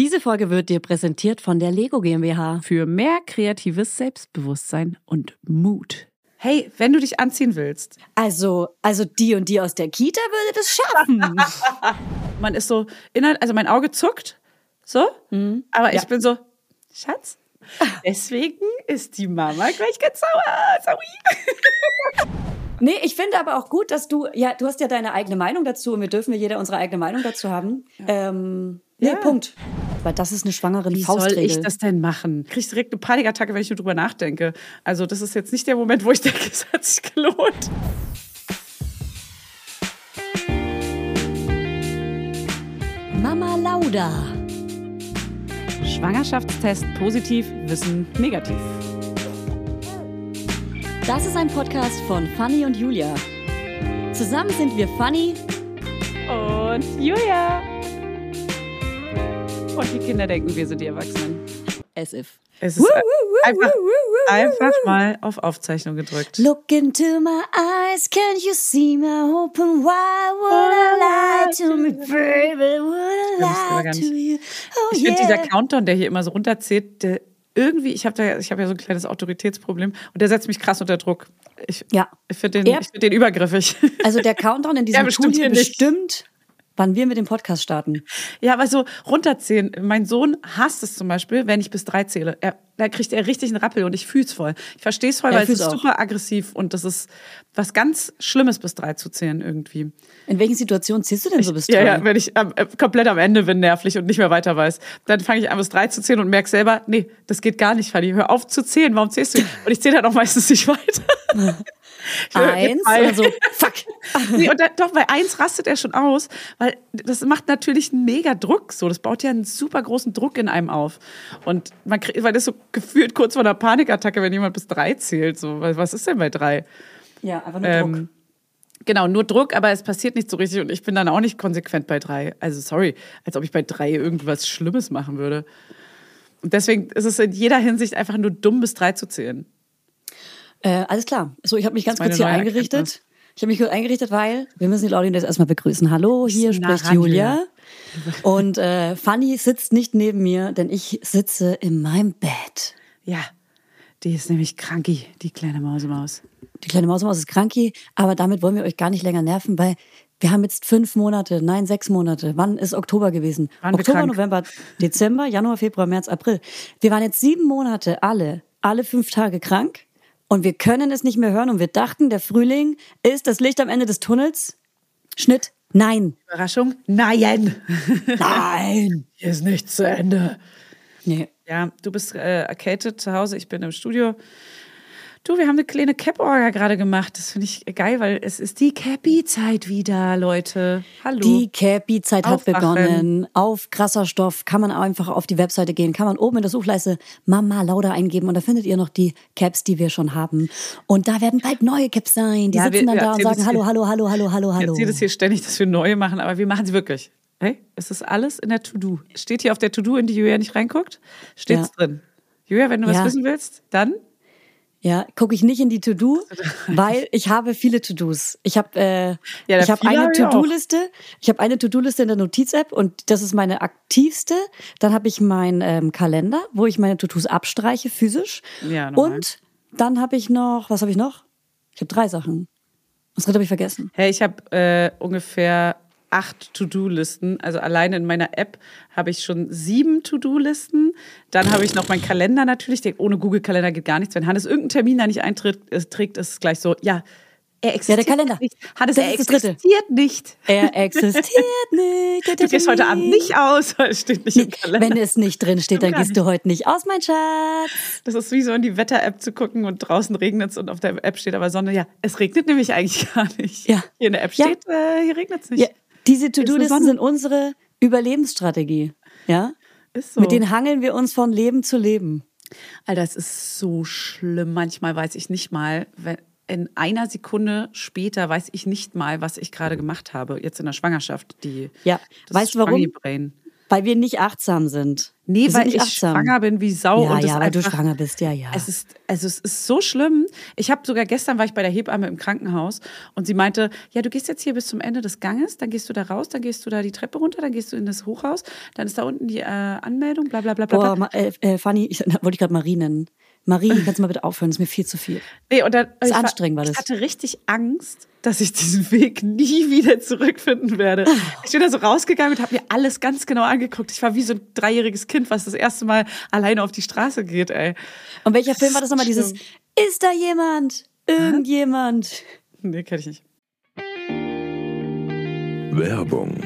Diese Folge wird dir präsentiert von der Lego GmbH. Für mehr kreatives Selbstbewusstsein und Mut. Hey, wenn du dich anziehen willst. Also, also die und die aus der Kita würde das schaffen. Man ist so, innerhalb, also mein Auge zuckt, so, mhm. aber ja. ich bin so, Schatz, deswegen ist die Mama gleich ganz sauer. Sorry. Nee, ich finde aber auch gut, dass du, ja, du hast ja deine eigene Meinung dazu und wir dürfen ja jeder unsere eigene Meinung dazu haben. Ja. Ähm, nee, ja. Punkt. Weil das ist eine schwangere Wie Faustregel. soll ich das denn machen? Ich kriege direkt eine Panikattacke, wenn ich nur drüber nachdenke. Also das ist jetzt nicht der Moment, wo ich denke, es hat sich gelohnt. Mama Lauda. Schwangerschaftstest positiv, Wissen negativ. Das ist ein Podcast von Fanny und Julia. Zusammen sind wir Fanny und Julia. Und die Kinder denken, wir sind die Erwachsenen. As if. Es ist einfach, einfach mal auf Aufzeichnung gedrückt. Look into my eyes, can't you see me open wide? Would I lie to me, baby? Would I lie to you? Oh, ich finde, dieser Countdown, der hier immer so runterzählt, der irgendwie, ich habe da, ich habe ja so ein kleines Autoritätsproblem und der setzt mich krass unter Druck. Ich, ja. ich finde den, find den übergriffig. Also der Countdown in diesem Tool hier bestimmt, wann wir mit dem Podcast starten. Ja, aber so runterzählen. Mein Sohn hasst es zum Beispiel, wenn ich bis drei zähle. Er, da kriegt er richtig einen Rappel und ich fühle es voll. Ich verstehe es voll, weil es ist auch. super aggressiv und das ist was ganz Schlimmes, bis drei zu zählen irgendwie. In welchen Situationen zählst du denn so bis drei? Ja, ja, wenn ich äh, komplett am Ende bin, nervlich und nicht mehr weiter weiß, dann fange ich an, bis drei zu zählen und merke selber, nee, das geht gar nicht, Fanny. Hör auf zu zählen. Warum zählst du? Und ich zähle dann auch meistens nicht weiter. Eins oder so, fuck. nee, und dann, doch, bei eins rastet er schon aus, weil das macht natürlich einen mega Druck. So, das baut ja einen super großen Druck in einem auf. Und man kriegt, weil das so gefühlt kurz vor einer Panikattacke, wenn jemand bis drei zählt. So, was ist denn bei drei? Ja, einfach nur ähm, Druck. Genau, nur Druck, aber es passiert nicht so richtig und ich bin dann auch nicht konsequent bei drei. Also sorry, als ob ich bei drei irgendwas Schlimmes machen würde. Und deswegen ist es in jeder Hinsicht einfach nur dumm, bis drei zu zählen. Äh, alles klar. So, ich habe mich ganz kurz hier eingerichtet. Ich habe mich kurz eingerichtet, weil wir müssen die Leute jetzt erstmal begrüßen. Hallo, hier spricht Julia. Und äh, Fanny sitzt nicht neben mir, denn ich sitze in meinem Bett. Ja, die ist nämlich kranki, die kleine Mausemaus. Die kleine Mausemaus ist kranki, aber damit wollen wir euch gar nicht länger nerven, weil wir haben jetzt fünf Monate, nein, sechs Monate. Wann ist Oktober gewesen? Waren Oktober, November, Dezember, Januar, Februar, März, April. Wir waren jetzt sieben Monate alle, alle fünf Tage krank und wir können es nicht mehr hören und wir dachten, der Frühling ist das Licht am Ende des Tunnels. Schnitt, nein. Überraschung, nein. Nein. Hier ist nichts zu Ende. Nee. Ja, du bist äh, erkältet zu Hause, ich bin im Studio. Du, wir haben eine kleine Cap-Orga gerade gemacht. Das finde ich geil, weil es ist die Cappy-Zeit wieder, Leute. Hallo. Die Cappy-Zeit hat begonnen. Auf krasser Stoff kann man einfach auf die Webseite gehen, kann man oben in der Suchleiste Mama Lauda eingeben und da findet ihr noch die Caps, die wir schon haben. Und da werden bald neue Caps sein. Die ja, sitzen wir, dann da und sagen Hallo, Hallo, Hallo, Hallo, Hallo, Hallo. Ich erzähle das hier ständig, dass wir neue machen, aber wir machen sie wirklich. Hey, es ist alles in der To-Do. Steht hier auf der To-Do, in die Julia nicht reinguckt, steht's ja. drin. Julia, wenn du ja. was wissen willst, dann ja, gucke ich nicht in die To-Do, weil ich habe viele To-Dos. Ich habe äh, ja, ich habe eine To-Do-Liste. Ich habe eine To-Do-Liste in der Notiz-App und das ist meine aktivste. Dann habe ich meinen ähm, Kalender, wo ich meine To-Dos abstreiche physisch. Ja, normal. und dann habe ich noch, was habe ich noch? Ich habe drei Sachen. Was dritte habe ich vergessen. Hey, ich habe äh, ungefähr acht To-Do-Listen. Also alleine in meiner App habe ich schon sieben To-Do-Listen. Dann habe ich noch meinen Kalender natürlich. Ohne Google-Kalender geht gar nichts. Wenn Hannes irgendeinen Termin da nicht einträgt, ist es gleich so, ja, er existiert ja, der Kalender. nicht. Hannes, das er existiert nicht. Er existiert nicht. Du gehst heute Abend nicht aus, weil es steht nicht im Kalender. Wenn es nicht drin steht, dann gehst du heute nicht aus, mein Schatz. Das ist wie so in die Wetter-App zu gucken und draußen regnet es und auf der App steht aber Sonne. Ja, es regnet nämlich eigentlich gar nicht. Ja. Hier in der App steht, ja. äh, hier regnet es nicht. Ja. Diese To-Do-Listen sind unsere Überlebensstrategie. Ja? Ist so. Mit denen hangeln wir uns von Leben zu Leben. Alter, das ist so schlimm. Manchmal weiß ich nicht mal, wenn, in einer Sekunde später weiß ich nicht mal, was ich gerade gemacht habe. Jetzt in der Schwangerschaft. Die, ja, weißt du warum? Weil wir nicht achtsam sind. Nee, weil ich achtsam. schwanger bin wie Sau. Ja, und ja, weil einfach, du schwanger bist, ja, ja. Es ist, also es ist so schlimm. Ich habe sogar gestern war ich bei der Hebamme im Krankenhaus und sie meinte, ja, du gehst jetzt hier bis zum Ende des Ganges, dann gehst du da raus, dann gehst du da die Treppe runter, dann gehst du in das Hochhaus, dann ist da unten die äh, Anmeldung, bla bla bla bla. Boah, äh, äh, Fanny, ich, wollte ich gerade Marie nennen. Marie, kannst du mal bitte aufhören? Das ist mir viel zu viel. Nee, und dann, das ist anstrengend war das. Ich hatte richtig Angst, dass ich diesen Weg nie wieder zurückfinden werde. Ich bin da so rausgegangen und habe mir alles ganz genau angeguckt. Ich war wie so ein dreijähriges Kind, was das erste Mal alleine auf die Straße geht, ey. Und welcher Film war das nochmal? Dieses Ist da jemand? Irgendjemand? Nee, kenne ich nicht. Werbung.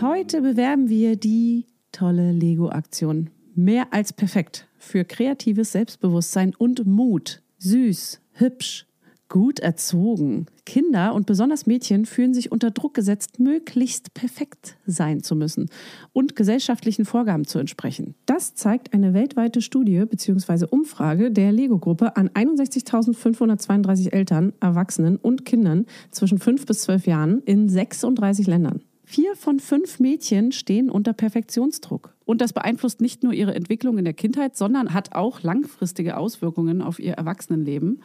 Heute bewerben wir die tolle Lego-Aktion Mehr als perfekt für kreatives Selbstbewusstsein und Mut. Süß, hübsch, gut erzogen. Kinder und besonders Mädchen fühlen sich unter Druck gesetzt, möglichst perfekt sein zu müssen und gesellschaftlichen Vorgaben zu entsprechen. Das zeigt eine weltweite Studie bzw. Umfrage der Lego-Gruppe an 61.532 Eltern, Erwachsenen und Kindern zwischen 5 bis 12 Jahren in 36 Ländern. Vier von fünf Mädchen stehen unter Perfektionsdruck. Und das beeinflusst nicht nur ihre Entwicklung in der Kindheit, sondern hat auch langfristige Auswirkungen auf ihr Erwachsenenleben,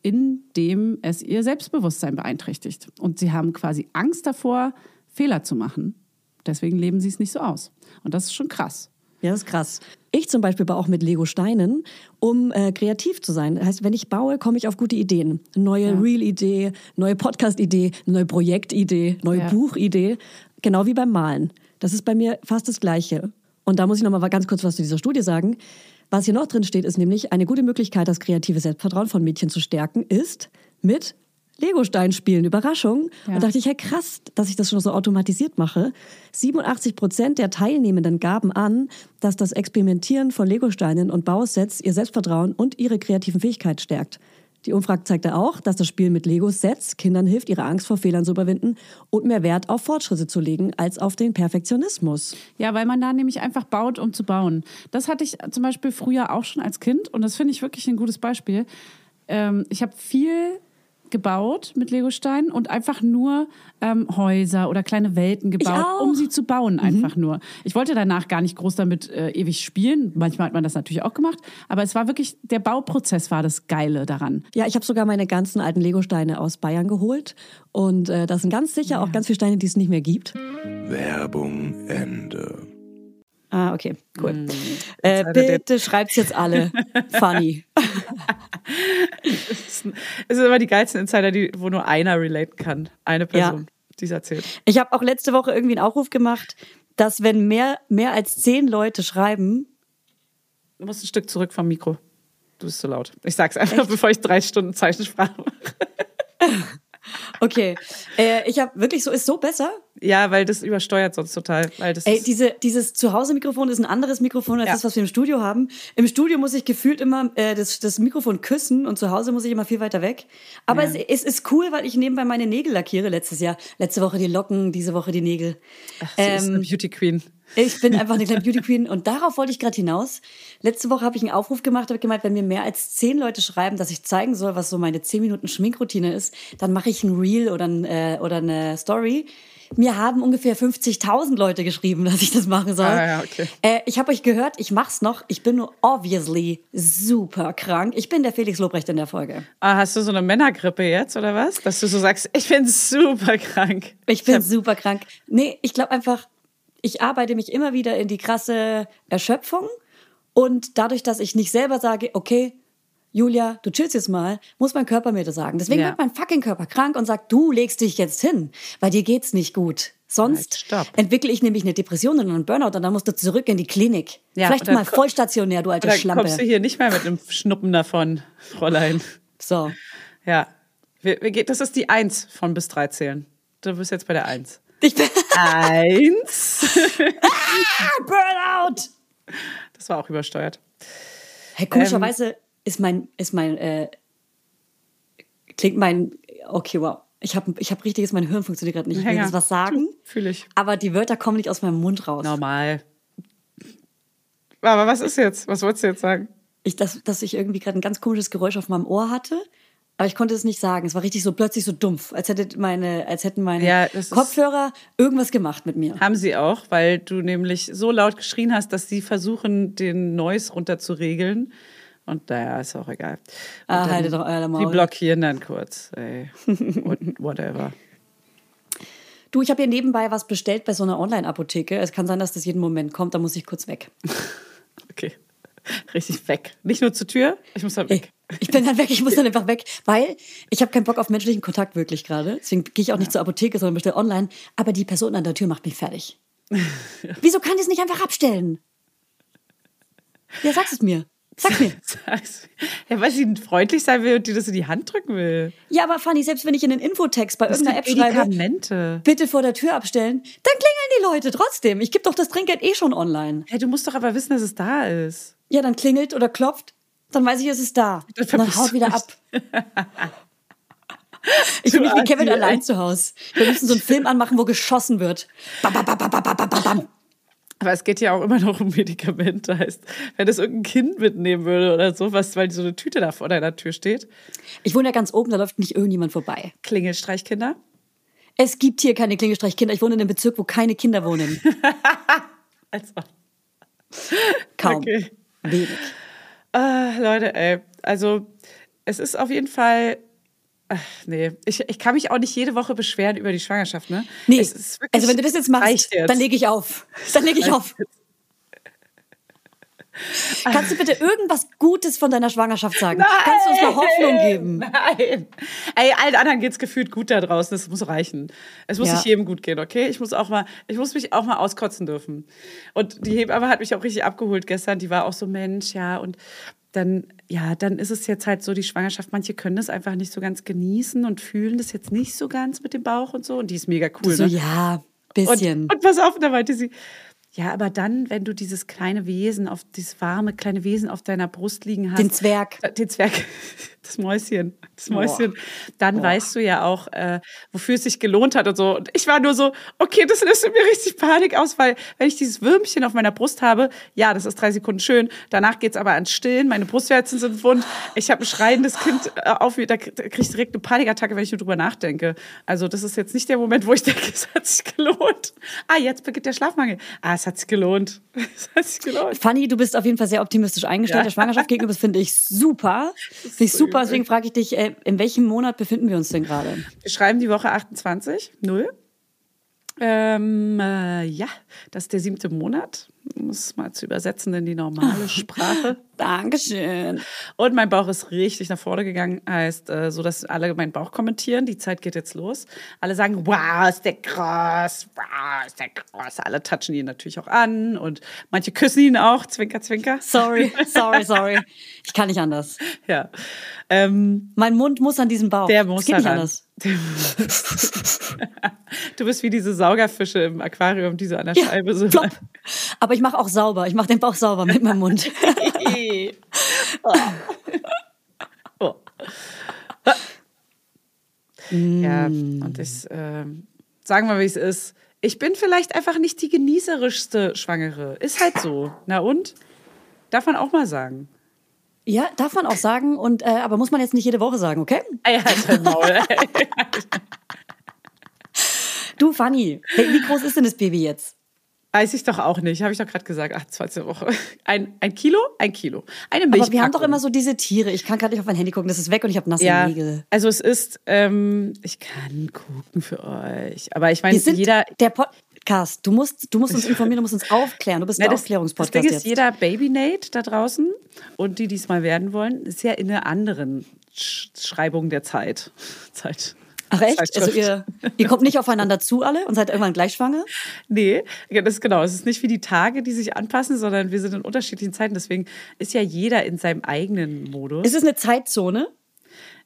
indem es ihr Selbstbewusstsein beeinträchtigt. Und sie haben quasi Angst davor, Fehler zu machen. Deswegen leben sie es nicht so aus. Und das ist schon krass. Ja, das ist krass. Ich zum Beispiel baue auch mit Lego-Steinen, um äh, kreativ zu sein. Das heißt, wenn ich baue, komme ich auf gute Ideen. Neue ja. Reel-Idee, neue Podcast-Idee, neue Projektidee, neue ja. Buchidee. Genau wie beim Malen. Das ist bei mir fast das Gleiche. Und da muss ich noch mal ganz kurz was zu dieser Studie sagen. Was hier noch drin steht, ist nämlich eine gute Möglichkeit, das kreative Selbstvertrauen von Mädchen zu stärken, ist mit Lego-Stein spielen, Überraschung. Ja. Und dachte ich, hey, krass, dass ich das schon so automatisiert mache. 87 Prozent der Teilnehmenden gaben an, dass das Experimentieren von Lego-Steinen und Bausets ihr Selbstvertrauen und ihre kreativen Fähigkeiten stärkt. Die Umfrage zeigte auch, dass das Spiel mit Lego-Sets Kindern hilft, ihre Angst vor Fehlern zu überwinden und mehr Wert auf Fortschritte zu legen als auf den Perfektionismus. Ja, weil man da nämlich einfach baut, um zu bauen. Das hatte ich zum Beispiel früher auch schon als Kind und das finde ich wirklich ein gutes Beispiel. Ähm, ich habe viel gebaut mit Legosteinen und einfach nur ähm, Häuser oder kleine Welten gebaut, um sie zu bauen, mhm. einfach mhm. nur. Ich wollte danach gar nicht groß damit äh, ewig spielen. Manchmal hat man das natürlich auch gemacht, aber es war wirklich, der Bauprozess war das Geile daran. Ja, ich habe sogar meine ganzen alten Legosteine aus Bayern geholt und äh, das sind ganz sicher ja. auch ganz viele Steine, die es nicht mehr gibt. Werbung Ende. Ah, okay, cool. Mm, äh, bitte schreibt's jetzt alle. Funny. Es sind immer die geilsten Insider, die, wo nur einer relaten kann. Eine Person, ja. die es erzählt. Ich habe auch letzte Woche irgendwie einen Aufruf gemacht, dass wenn mehr, mehr als zehn Leute schreiben. Du musst ein Stück zurück vom Mikro. Du bist zu laut. Ich sag's einfach, Echt? bevor ich drei Stunden Zeichensprache mache. Okay, äh, ich habe wirklich so, ist so besser? Ja, weil das übersteuert sonst total. Weil das Ey, diese, dieses Zuhause-Mikrofon ist ein anderes Mikrofon als ja. das, was wir im Studio haben. Im Studio muss ich gefühlt immer äh, das, das Mikrofon küssen und zu Hause muss ich immer viel weiter weg. Aber ja. es, es ist cool, weil ich nebenbei meine Nägel lackiere letztes Jahr. Letzte Woche die Locken, diese Woche die Nägel. Ach, sie ähm, ist eine Beauty Queen. Ich bin einfach eine kleine Beauty Queen und darauf wollte ich gerade hinaus. Letzte Woche habe ich einen Aufruf gemacht, habe gemeint, wenn mir mehr als zehn Leute schreiben, dass ich zeigen soll, was so meine zehn Minuten Schminkroutine ist, dann mache ich ein Reel oder, ein, äh, oder eine Story. Mir haben ungefähr 50.000 Leute geschrieben, dass ich das machen soll. Ah, ja, okay. äh, ich habe euch gehört, ich mach's noch. Ich bin nur obviously super krank. Ich bin der Felix Lobrecht in der Folge. Ah, hast du so eine Männergrippe jetzt oder was? Dass du so sagst, ich bin super krank. Ich bin super krank. Nee, ich glaube einfach, ich arbeite mich immer wieder in die krasse Erschöpfung. Und dadurch, dass ich nicht selber sage, okay, Julia, du chillst jetzt mal, muss mein Körper mir das sagen. Deswegen ja. wird mein fucking Körper krank und sagt, du legst dich jetzt hin, weil dir geht's nicht gut. Sonst halt, entwickle ich nämlich eine Depression und einen Burnout und dann musst du zurück in die Klinik. Ja, Vielleicht mal vollstationär, du alte Schlampe. Dann kommst du hier nicht mehr mit einem Schnuppen davon, Fräulein. So. Ja. Das ist die Eins von bis drei zählen. Du bist jetzt bei der Eins. Ich bin Eins. ah, Burnout! Das war auch übersteuert. Hey, komischerweise ähm, ist mein, ist mein, äh, klingt mein, okay, wow. Ich habe ich hab richtiges, mein Hirn funktioniert gerade nicht. Ich will jetzt was sagen. Fühle ich. Aber die Wörter kommen nicht aus meinem Mund raus. Normal. Aber was ist jetzt? Was wolltest du jetzt sagen? Ich, dass, dass ich irgendwie gerade ein ganz komisches Geräusch auf meinem Ohr hatte aber ich konnte es nicht sagen. Es war richtig so plötzlich so dumpf, als, hätte meine, als hätten meine ja, Kopfhörer irgendwas gemacht mit mir. Haben sie auch, weil du nämlich so laut geschrien hast, dass sie versuchen, den Noise runterzuregeln. Und naja, ist auch egal. Und ah, haltet doch euer Maul. Die blockieren dann kurz. Ey. Whatever. Du, ich habe hier nebenbei was bestellt bei so einer Online-Apotheke. Es kann sein, dass das jeden Moment kommt, da muss ich kurz weg. okay. Richtig weg. Nicht nur zur Tür, ich muss dann weg. Ich bin dann weg, ich muss dann einfach weg, weil ich habe keinen Bock auf menschlichen Kontakt wirklich gerade. Deswegen gehe ich auch nicht ja. zur Apotheke, sondern bestelle online. Aber die Person an der Tür macht mich fertig. ja. Wieso kann die es nicht einfach abstellen? Ja, sag's es mir. Sag mir. Sag's. Ja, weil sie freundlich sein will und dir das in die Hand drücken will. Ja, aber Fanny, selbst wenn ich in den Infotext bei das irgendeiner App schreibe, bitte vor der Tür abstellen, dann klingeln die Leute trotzdem. Ich gebe doch das Trinkgeld eh schon online. Hey, du musst doch aber wissen, dass es da ist. Ja, dann klingelt oder klopft, dann weiß ich, es ist da. Und dann haut wieder ab. Ich bin nicht wie Kevin allein zu Hause. Wir müssen so einen Film anmachen, wo geschossen wird. Bam, bam, bam, bam, bam, bam, bam. Aber es geht ja auch immer noch um Medikamente. Heißt, wenn das irgendein Kind mitnehmen würde oder sowas, weil so eine Tüte da vor deiner Tür steht. Ich wohne ja ganz oben, da läuft nicht irgendjemand vorbei. Klingelstreichkinder? Es gibt hier keine Klingelstreichkinder. Ich wohne in einem Bezirk, wo keine Kinder wohnen. also. Kaum. Okay. Wenig. Ah, Leute, ey. Also, es ist auf jeden Fall Ach, nee, ich, ich kann mich auch nicht jede Woche beschweren über die Schwangerschaft, ne? Nee, also wenn du das jetzt machst, dann lege ich auf. Dann lege ich auf. Kannst du bitte irgendwas Gutes von deiner Schwangerschaft sagen? Nein, Kannst du uns mal Hoffnung geben? Nein. Ey, allen anderen geht's gefühlt gut da draußen. Das muss reichen. Es muss ja. nicht jedem gut gehen, okay? Ich muss auch mal, ich muss mich auch mal auskotzen dürfen. Und die Hebamme hat mich auch richtig abgeholt gestern. Die war auch so, Mensch, ja, und dann, ja, dann ist es jetzt halt so, die Schwangerschaft, manche können das einfach nicht so ganz genießen und fühlen das jetzt nicht so ganz mit dem Bauch und so. Und die ist mega cool. So, ne? ja, bisschen. Und, und pass auf, da meinte sie, ja, aber dann, wenn du dieses kleine Wesen, auf dieses warme kleine Wesen auf deiner Brust liegen hast. Den Zwerg. Äh, den Zwerg, das Mäuschen, das Mäuschen, Boah. dann Boah. weißt du ja auch, äh, wofür es sich gelohnt hat und so. Und ich war nur so, okay, das löst mir richtig Panik aus, weil wenn ich dieses Würmchen auf meiner Brust habe, ja, das ist drei Sekunden schön. Danach geht's aber ans Stillen, meine Brustwarzen sind wund. Ich habe ein schreiendes Kind äh, auf mir, da kriege ich direkt eine Panikattacke, wenn ich nur drüber nachdenke. Also das ist jetzt nicht der Moment, wo ich denke, es hat sich gelohnt. Ah, jetzt beginnt der Schlafmangel. Ah, es hat sich gelohnt. Es hat sich gelohnt. Fanny, du bist auf jeden Fall sehr optimistisch eingestellt. Ja. Der Schwangerschaft gegenüber, das finde ich super. Finde ich so super. Deswegen frage ich dich, äh, in welchem Monat befinden wir uns denn gerade? Wir schreiben die Woche 28, 0. Ähm, äh, ja, das ist der siebte Monat. Um es mal zu übersetzen in die normale Sprache. Dankeschön. Und mein Bauch ist richtig nach vorne gegangen, heißt äh, so, dass alle meinen Bauch kommentieren. Die Zeit geht jetzt los. Alle sagen, wow, ist der krass, wow, ist der krass. Alle touchen ihn natürlich auch an und manche küssen ihn auch, zwinker, zwinker. Sorry, sorry, sorry. Ich kann nicht anders. Ja. Ähm, mein Mund muss an diesen Bauch. Der muss es geht nicht anders. Du bist wie diese Saugerfische im Aquarium, die so an der ja, Scheibe so. Plopp. Aber ich mache auch sauber. Ich mache den Bauch sauber mit meinem Mund. oh. Oh. Ja, und ich äh, sagen wir, wie es ist. Ich bin vielleicht einfach nicht die genießerischste Schwangere. Ist halt so. Na und? Darf man auch mal sagen. Ja, darf man auch sagen, und, äh, aber muss man jetzt nicht jede Woche sagen, okay? Ey, halt Maul. du, Fanny, wie groß ist denn das Baby jetzt? Weiß ich doch auch nicht. Habe ich doch gerade gesagt. Ach, zweite Woche. Ein, ein Kilo? Ein Kilo. Eine Milch. Aber wir haben doch immer so diese Tiere. Ich kann gerade nicht auf mein Handy gucken. Das ist weg und ich habe nasse ja, Nägel. Also es ist, ähm, ich kann gucken für euch. Aber ich meine, jeder. Der Podcast. Du musst, du musst uns informieren, du musst uns aufklären. Du bist ein Aufklärungspodcast. Das Ding ist, jeder Baby-Nate da draußen und die, die es mal werden wollen, ist ja in einer anderen Schreibung der Zeit. Zeit. Ach echt? Also ihr, ihr kommt nicht aufeinander zu alle und seid irgendwann gleich schwanger? Nee, das ist genau. Es ist nicht wie die Tage, die sich anpassen, sondern wir sind in unterschiedlichen Zeiten. Deswegen ist ja jeder in seinem eigenen Modus. Ist es eine Zeitzone?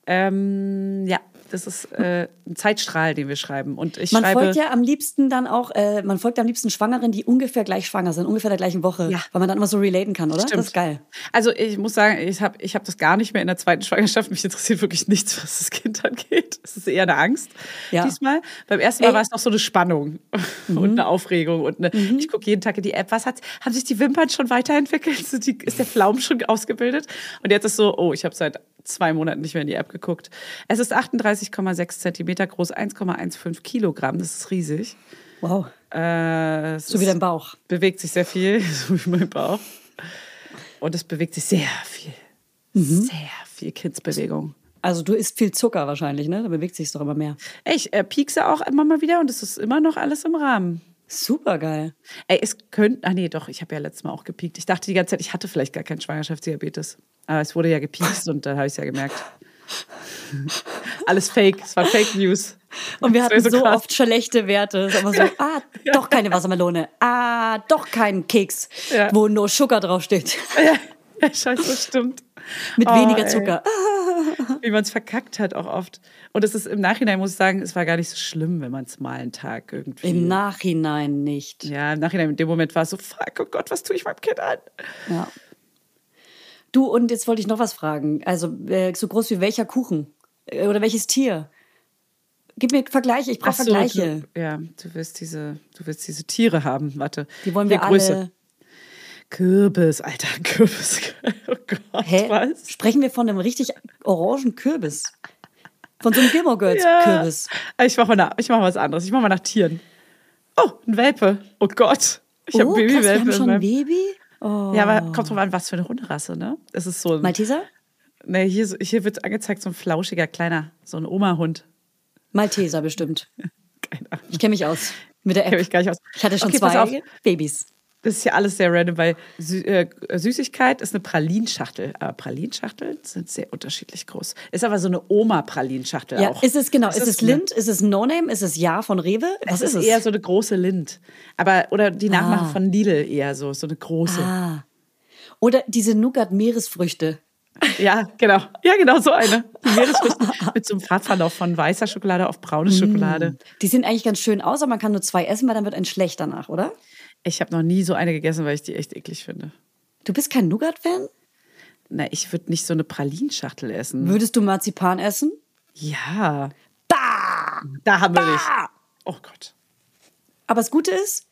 Ähm, ja, das ist äh, ein Zeitstrahl, den wir schreiben. Und ich man schreibe, folgt ja am liebsten dann auch, äh, man folgt am liebsten Schwangeren, die ungefähr gleich schwanger sind, ungefähr der gleichen Woche, ja. weil man dann immer so relaten kann, oder? Stimmt. Das ist geil. Also ich muss sagen, ich habe ich hab das gar nicht mehr in der zweiten Schwangerschaft. Mich interessiert wirklich nichts, was das Kind angeht. Es ist eher eine Angst ja. diesmal. Beim ersten Mal Ey. war es noch so eine Spannung mhm. und eine Aufregung. Und eine, mhm. ich gucke jeden Tag in die App, was hat, haben sich die Wimpern schon weiterentwickelt? Ist der Flaum schon ausgebildet? Und jetzt ist so, oh, ich habe seit zwei Monaten nicht mehr in die App geguckt. Es ist 38,6 Zentimeter groß, 1,15 Kilogramm. Das ist riesig. Wow. Äh, so wie dein Bauch. Bewegt sich sehr viel, so wie mein Bauch. Und es bewegt sich sehr viel. Mhm. Sehr viel Kindsbewegung. Also du isst viel Zucker wahrscheinlich, ne? Da bewegt sich doch immer mehr. Ich äh, piekse auch immer mal wieder und es ist immer noch alles im Rahmen. Super geil. Ey, es könnte, ah nee, doch, ich habe ja letztes Mal auch gepiekt. Ich dachte die ganze Zeit, ich hatte vielleicht gar keinen Schwangerschaftsdiabetes. Aber es wurde ja gepiekst und da habe ich es ja gemerkt. Alles Fake, es war Fake News. Und wir hatten so, so oft schlechte Werte. Es so, ah, doch keine Wassermelone. Ah, doch kein Keks, ja. wo nur Zucker draufsteht. Ja, ja scheiße, stimmt. Mit oh, weniger Zucker. Wie man es verkackt hat auch oft. Und es ist im Nachhinein, muss ich sagen, es war gar nicht so schlimm, wenn man es mal einen Tag irgendwie. Im Nachhinein nicht. Ja, im Nachhinein, in dem Moment war es so, fuck, oh Gott, was tue ich meinem Kind an? Ja. Du, und jetzt wollte ich noch was fragen. Also, äh, so groß wie welcher Kuchen? Äh, oder welches Tier? Gib mir Vergleiche, ich brauche so, Vergleiche. Du, ja, du willst diese, du willst diese Tiere haben, warte. Die wollen wir Größe. alle. Kürbis, alter Kürbis. Oh Gott, Hä? was? Sprechen wir von einem richtig orangen Kürbis? Von so einem Gilmore Girls ja. Kürbis. Ich mache mal, ich mach was anderes. Ich mache mal nach Tieren. Oh, ein Welpe. Oh Gott. Ich oh, habe Babywelpe. Wir haben schon ein Baby? Oh. Ja, aber kommt drauf an, was für eine Hunderasse, ne? Es ist so ein. Malteser? Ne, hier, hier wird angezeigt so ein flauschiger, kleiner, so ein Oma-Hund. Malteser bestimmt. Keine Ahnung. Ich kenne mich aus. Mit der App. Mich gar nicht aus. Ich hatte schon okay, zwei Babys. Das ist ja alles sehr random, weil Sü äh, Süßigkeit ist eine Pralinschachtel. Aber Pralinschachteln sind sehr unterschiedlich groß. Ist aber so eine Oma-Pralinschachtel ja, auch. Ist es genau? Ist, ist es Lind? Ist es No-Name? Ist es Ja von Rewe? Was es ist, ist eher so eine große Lind. Aber, oder die Nachmache ah. von Lidl eher so, so eine große. Ah. Oder diese Nougat-Meeresfrüchte. Ja, genau. Ja, genau, so eine. Die Meeresfrüchte mit so einem Farbverlauf von weißer Schokolade auf braune Schokolade. Mm. Die sehen eigentlich ganz schön aus, aber man kann nur zwei essen, weil dann wird ein schlecht danach, oder? Ich habe noch nie so eine gegessen, weil ich die echt eklig finde. Du bist kein Nougat-Fan? Na, ich würde nicht so eine Pralinschachtel essen. Würdest du Marzipan essen? Ja. Da! Da haben wir dich. Oh Gott. Aber das Gute ist,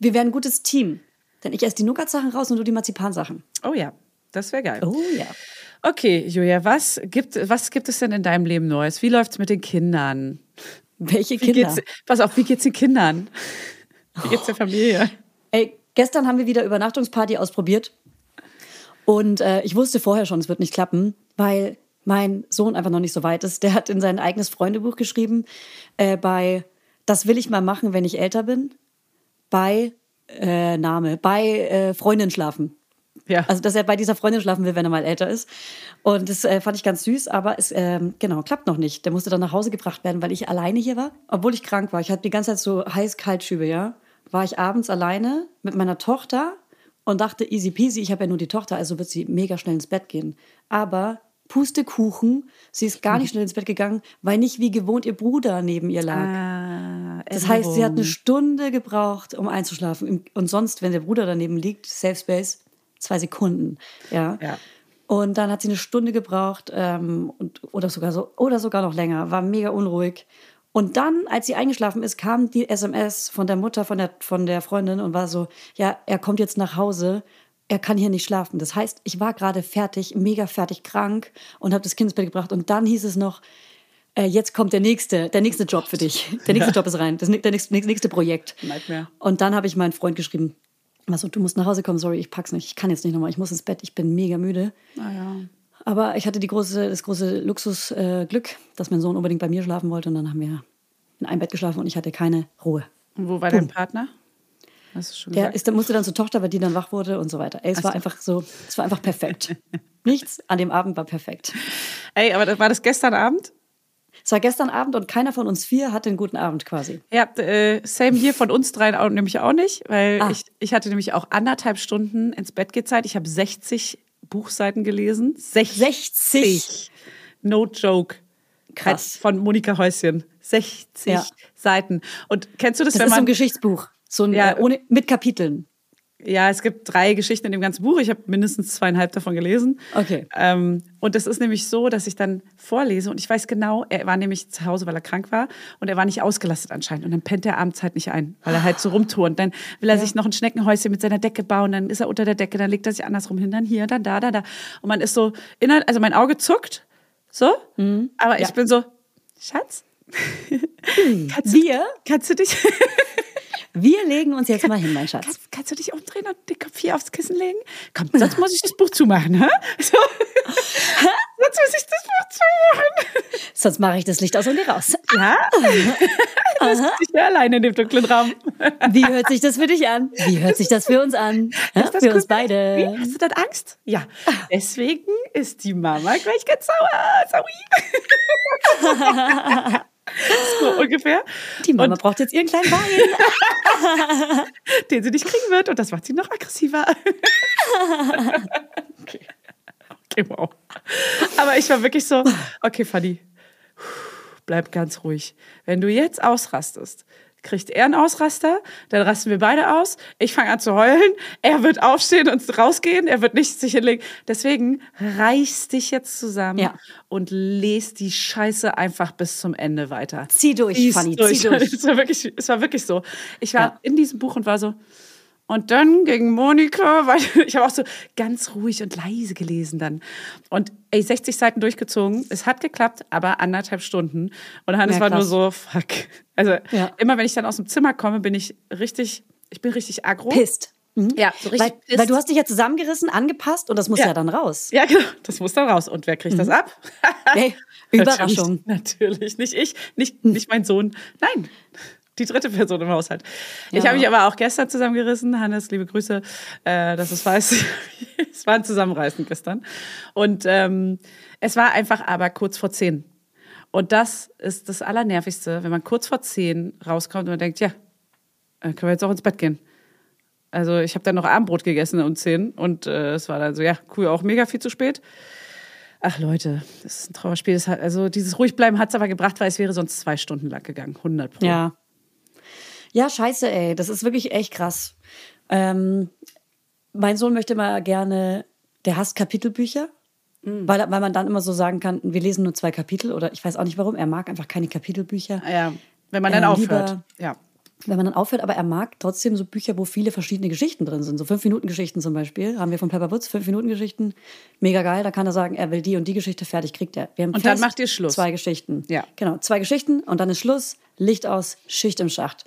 wir wären ein gutes Team. Denn ich esse die Nougat-Sachen raus und du die Marzipan-Sachen. Oh ja, das wäre geil. Oh ja. Okay, Julia, was gibt, was gibt es denn in deinem Leben Neues? Wie läuft es mit den Kindern? Welche Kinder? pass auf, wie geht's den Kindern? Wie geht's der Familie? Ey, gestern haben wir wieder Übernachtungsparty ausprobiert. Und äh, ich wusste vorher schon, es wird nicht klappen, weil mein Sohn einfach noch nicht so weit ist. Der hat in sein eigenes Freundebuch geschrieben, äh, bei Das will ich mal machen, wenn ich älter bin, bei äh, Name, bei äh, Freundin schlafen. Ja. Also, dass er bei dieser Freundin schlafen will, wenn er mal älter ist. Und das äh, fand ich ganz süß, aber es, ähm, genau, klappt noch nicht. Der musste dann nach Hause gebracht werden, weil ich alleine hier war, obwohl ich krank war. Ich hatte die ganze Zeit so heiß-kalt-Schübe, ja war ich abends alleine mit meiner Tochter und dachte, easy peasy, ich habe ja nur die Tochter, also wird sie mega schnell ins Bett gehen. Aber Pustekuchen, sie ist gar nicht schnell ins Bett gegangen, weil nicht wie gewohnt ihr Bruder neben ihr lag. Ah, das heißt, sie hat eine Stunde gebraucht, um einzuschlafen. Und sonst, wenn der Bruder daneben liegt, Safe Space, zwei Sekunden. Ja. ja. Und dann hat sie eine Stunde gebraucht ähm, und, oder, sogar so, oder sogar noch länger, war mega unruhig. Und dann, als sie eingeschlafen ist, kam die SMS von der Mutter von der, von der Freundin und war so, ja, er kommt jetzt nach Hause, er kann hier nicht schlafen. Das heißt, ich war gerade fertig, mega fertig, krank und habe das Kind ins Bett gebracht. Und dann hieß es noch, äh, jetzt kommt der nächste, der nächste Job für dich. Der nächste ja. Job ist rein, das der nächste, nächste Projekt. Nightmare. Und dann habe ich meinen Freund geschrieben, also, du musst nach Hause kommen, sorry, ich pack's nicht, ich kann jetzt nicht nochmal, ich muss ins Bett, ich bin mega müde. Ah, ja. Aber ich hatte die große, das große Luxusglück, äh, dass mein Sohn unbedingt bei mir schlafen wollte. Und dann haben wir in einem Bett geschlafen und ich hatte keine Ruhe. Und wo war Boom. dein Partner? Hast du schon der ist, der musste dann zur Tochter, weil die dann wach wurde und so weiter. Ey, es Ach war so. einfach so, es war einfach perfekt. Nichts an dem Abend war perfekt. Ey, aber war das gestern Abend? Es war gestern Abend und keiner von uns vier hatte einen guten Abend quasi. Ja, äh, same hier von uns dreien auch, nämlich auch nicht, weil ah. ich, ich hatte nämlich auch anderthalb Stunden ins Bett gezahlt. Ich habe 60 Buchseiten gelesen. 60. 60. No joke. Krass. Von Monika Häuschen. 60 ja. Seiten. Und kennst du das, das wenn man. Das ist so ein Geschichtsbuch. So ein, ja, äh, ohne, mit Kapiteln. Ja, es gibt drei Geschichten in dem ganzen Buch. Ich habe mindestens zweieinhalb davon gelesen. Okay. Ähm, und es ist nämlich so, dass ich dann vorlese und ich weiß genau, er war nämlich zu Hause, weil er krank war und er war nicht ausgelastet anscheinend. Und dann pennt er abends halt nicht ein, weil er halt so rumturnt. Dann will er ja. sich noch ein Schneckenhäuschen mit seiner Decke bauen, dann ist er unter der Decke, dann legt er sich andersrum hin, dann hier, dann da, da, da. Und man ist so, inhalt, also mein Auge zuckt So? Mhm. Aber ich bin so, Schatz, kannst du, wir? Kannst du dich. Wir legen uns jetzt mal hin, mein Schatz. Kannst, kannst, du dich umdrehen und den Kopf hier aufs Kissen legen? Komm, sonst muss ich das Buch zumachen. Hä? So. sonst muss ich das Buch zumachen. Sonst mache ich das Licht aus und gehe raus. Ja? Du bist nicht mehr alleine in dem dunklen Raum. Wie hört sich das für dich an? Wie hört sich das für uns an? Ja, für uns beide. Wie? Hast du dann Angst? Ja. Deswegen ist die Mama gleich ganz sauer. Sorry. So ungefähr. Die Mama und braucht jetzt ihren kleinen Wein. den sie nicht kriegen wird und das macht sie noch aggressiver. okay. okay, wow. Aber ich war wirklich so, okay, Fanny, bleib ganz ruhig. Wenn du jetzt ausrastest, kriegt er einen Ausraster, dann rasten wir beide aus. Ich fange an zu heulen, er wird aufstehen und rausgehen, er wird nicht sich hinlegen. Deswegen reiß dich jetzt zusammen ja. und lese die Scheiße einfach bis zum Ende weiter. Zieh durch, Fanny, durch. zieh durch. Es war wirklich, es war wirklich so. Ich war ja. in diesem Buch und war so, und dann gegen Monika, weil ich habe auch so ganz ruhig und leise gelesen dann. Und ey, 60 Seiten durchgezogen. Es hat geklappt, aber anderthalb Stunden. Und Hannes ja, war nur so, fuck. Also ja. immer wenn ich dann aus dem Zimmer komme, bin ich richtig, ich bin richtig aggro. Pisst. Mhm. Ja, so richtig weil, pisst. weil, du hast dich ja zusammengerissen, angepasst und das muss ja, ja dann raus. Ja, genau. Das muss dann raus. Und wer kriegt mhm. das ab? hey, Überraschung. Natürlich, natürlich, nicht ich, nicht, nicht mein Sohn. Nein, die dritte Person im Haushalt. Ja. Ich habe mich aber auch gestern zusammengerissen. Hannes, liebe Grüße, äh, dass es weiß. es war ein Zusammenreißen gestern. Und ähm, es war einfach aber kurz vor zehn. Und das ist das Allernervigste, wenn man kurz vor zehn rauskommt und man denkt, ja, können wir jetzt auch ins Bett gehen. Also ich habe dann noch Abendbrot gegessen um zehn und äh, es war dann so, ja, cool, auch mega viel zu spät. Ach Leute, das ist ein Trauerspiel. Hat, also dieses Ruhigbleiben hat es aber gebracht, weil es wäre sonst zwei Stunden lang gegangen. 100 Pro. Ja, ja, scheiße, ey. Das ist wirklich echt krass. Ähm, mein Sohn möchte mal gerne, der hasst Kapitelbücher. Mhm. Weil, weil man dann immer so sagen kann, wir lesen nur zwei Kapitel oder ich weiß auch nicht warum, er mag einfach keine Kapitelbücher. Ja, wenn man dann äh, aufhört. Lieber, ja. Wenn man dann aufhört, aber er mag trotzdem so Bücher, wo viele verschiedene Geschichten drin sind. So Fünf-Minuten-Geschichten zum Beispiel. Haben wir von Pepper Woods, Fünf-Minuten-Geschichten. Mega geil. Da kann er sagen, er will die und die Geschichte fertig, kriegt er. Wir haben und dann macht ihr Schluss. Zwei Geschichten. Ja. Genau, zwei Geschichten und dann ist Schluss. Licht aus, Schicht im Schacht.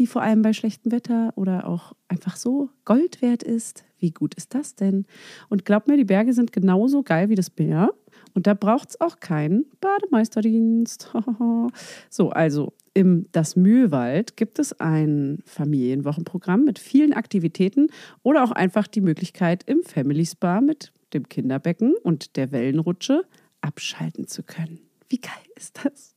die vor allem bei schlechtem Wetter oder auch einfach so Gold wert ist. Wie gut ist das denn? Und glaub mir, die Berge sind genauso geil wie das Meer. Und da braucht es auch keinen Bademeisterdienst. so, also im Das Mühlwald gibt es ein Familienwochenprogramm mit vielen Aktivitäten oder auch einfach die Möglichkeit, im Family Spa mit dem Kinderbecken und der Wellenrutsche abschalten zu können. Wie geil ist das?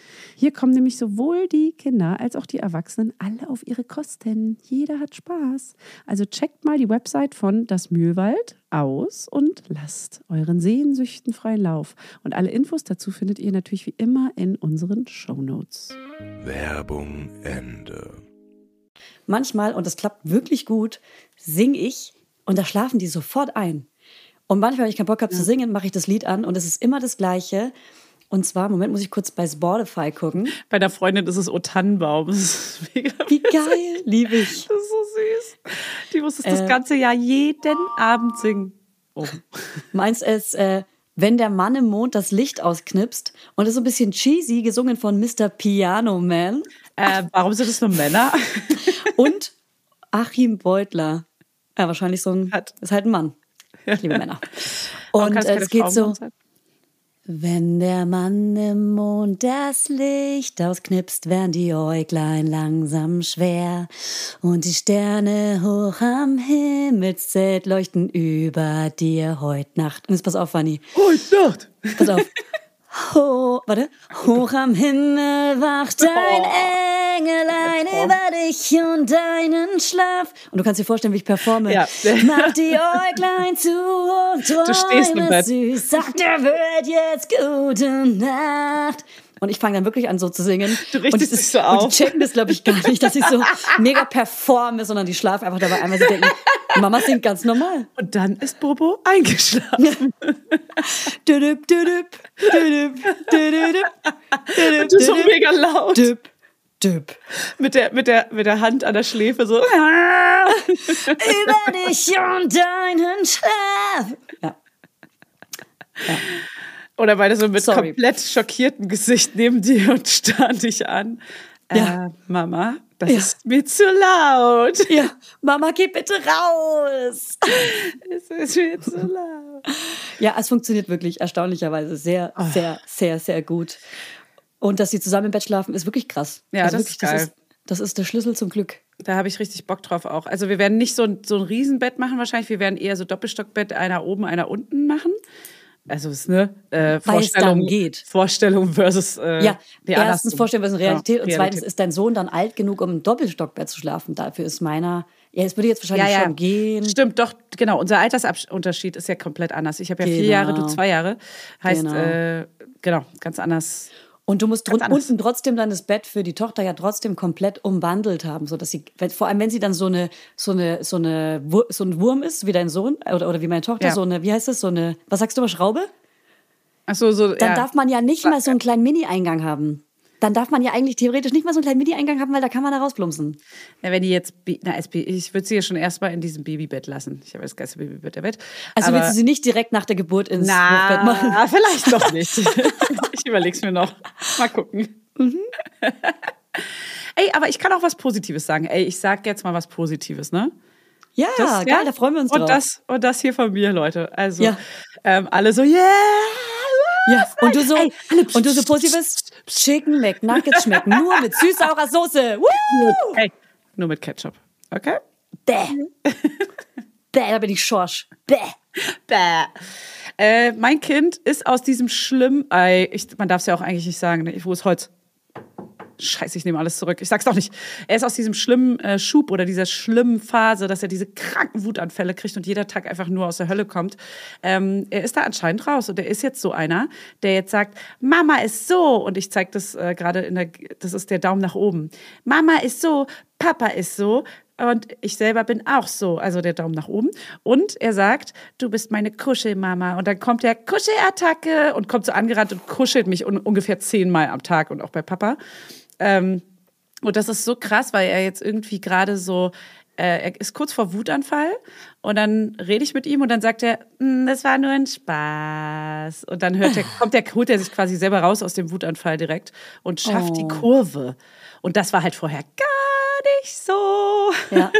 Hier kommen nämlich sowohl die Kinder als auch die Erwachsenen alle auf ihre Kosten. Jeder hat Spaß. Also checkt mal die Website von Das Mühlwald aus und lasst euren Sehnsüchten freien Lauf. Und alle Infos dazu findet ihr natürlich wie immer in unseren Show Notes. Werbung Ende. manchmal, und das klappt wirklich gut, singe ich und da schlafen die sofort ein. Und manchmal, wenn ich keinen Bock habe ja. zu singen, mache ich das Lied an und es ist immer das Gleiche. Und zwar, Moment, muss ich kurz bei Spotify gucken. Bei der Freundin ist es O Tannenbaum. Das ist mega Wie geil, liebe ich. Das ist so süß. Die muss es äh, das ganze Jahr jeden Abend singen. Oh. Meins ist, äh, wenn der Mann im Mond das Licht ausknipst und das ist so ein bisschen cheesy, gesungen von Mr. Piano Man. Äh, warum sind es nur Männer? und Achim Beutler. Ja, wahrscheinlich so ein, Hat. ist halt ein Mann. Ich liebe Männer. Und es geht so, wenn der Mann im Mond das Licht ausknipst, werden die Äuglein langsam schwer und die Sterne hoch am Himmelszelt leuchten über dir heut Nacht. Und jetzt pass auf, Fanny. Heut Nacht. Pass auf. Ho, warte. Hoch am Himmel wacht ein oh. Engelein über dich und deinen Schlaf. Und du kannst dir vorstellen, wie ich performe. Ja. Mach die Äuglein zu und träume süß. Sagt, er wird jetzt gute Nacht. Und ich fange dann wirklich an, so zu singen. Du richtest dich so auf. Und die checken das, glaube ich, gar nicht, dass ich so mega performe, sondern die schlafen einfach dabei einmal. Sie denken, Mama singt ganz normal. Und dann ist Bobo eingeschlafen. düdüp, düdüp, düdüp, düdüp, düdüp, Und du so mega laut. Düp, düp. Mit der, mit, der, mit der Hand an der Schläfe so. Über dich und deinen Schlaf. Ja. ja. Oder weil du so mit Sorry. komplett schockiertem Gesicht neben dir und starr dich an. Ja. Äh, Mama, das ja. ist mir zu laut. Ja, Mama, geh bitte raus. es ist mir zu laut. Ja, es funktioniert wirklich erstaunlicherweise sehr, oh. sehr, sehr, sehr gut. Und dass sie zusammen im Bett schlafen, ist wirklich krass. Ja, also das wirklich, ist. Das ist, das ist der Schlüssel zum Glück. Da habe ich richtig Bock drauf auch. Also wir werden nicht so ein, so ein Riesenbett machen wahrscheinlich. Wir werden eher so Doppelstockbett, einer oben, einer unten machen also es ist ne äh, Vorstellung geht. Vorstellung versus äh, ja erstens Vorstellung versus Realität. Ja, und Realität. zweitens ist dein Sohn dann alt genug um im Doppelstockbett zu schlafen? Dafür ist meiner ja es würde jetzt wahrscheinlich ja, ja. schon gehen. Stimmt doch genau. Unser Altersunterschied ist ja komplett anders. Ich habe ja genau. vier Jahre du zwei Jahre. Heißt genau, äh, genau ganz anders und du musst drun- unten trotzdem dann das Bett für die Tochter ja trotzdem komplett umwandelt haben, so dass sie, vor allem wenn sie dann so eine, so eine, so eine, so ein Wurm ist, wie dein Sohn oder, oder wie meine Tochter, ja. so eine, wie heißt das, so eine, was sagst du mal, Schraube? Ach so, so, Dann ja. darf man ja nicht mal so einen kleinen Mini-Eingang haben dann darf man ja eigentlich theoretisch nicht mal so einen kleinen Mini-Eingang haben, weil da kann man da rausplumpsen. Na, wenn die jetzt, na, ich würde sie ja schon erstmal in diesem Babybett lassen. Ich habe das geilste Babybett der Welt. Also willst du sie nicht direkt nach der Geburt ins na, Hochbett machen? Na, vielleicht doch nicht. ich überlege es mir noch. Mal gucken. Mhm. Ey, aber ich kann auch was Positives sagen. Ey, ich sag jetzt mal was Positives, ne? Ja, das, geil, ja? da freuen wir uns und drauf. Das, und das hier von mir, Leute. Also, ja. ähm, alle so, yeah! Ja, und du so, Ey, und du so positives Chicken McNuggets schmecken nur mit süß-saurer Soße. Woo! Hey, nur mit Ketchup. Okay? Bäh. Bäh, da bin ich schorsch. Bäh. Bäh. Äh, mein Kind ist aus diesem schlimmen, äh, ich, man darf es ja auch eigentlich nicht sagen, ne? wo ist Holz? Scheiße, ich nehme alles zurück. Ich sag's doch nicht. Er ist aus diesem schlimmen äh, Schub oder dieser schlimmen Phase, dass er diese kranken Wutanfälle kriegt und jeder Tag einfach nur aus der Hölle kommt. Ähm, er ist da anscheinend raus und er ist jetzt so einer, der jetzt sagt, Mama ist so und ich zeige das äh, gerade in der, das ist der Daumen nach oben. Mama ist so, Papa ist so. Und ich selber bin auch so, also der Daumen nach oben. Und er sagt, du bist meine Kuschelmama. Und dann kommt der Kuschelattacke und kommt so angerannt und kuschelt mich un ungefähr zehnmal am Tag und auch bei Papa. Ähm, und das ist so krass, weil er jetzt irgendwie gerade so, äh, er ist kurz vor Wutanfall und dann rede ich mit ihm und dann sagt er, hm, das war nur ein Spaß. Und dann hört er, kommt der, holt er sich quasi selber raus aus dem Wutanfall direkt und schafft oh. die Kurve. Und das war halt vorher gar nicht so. Ja.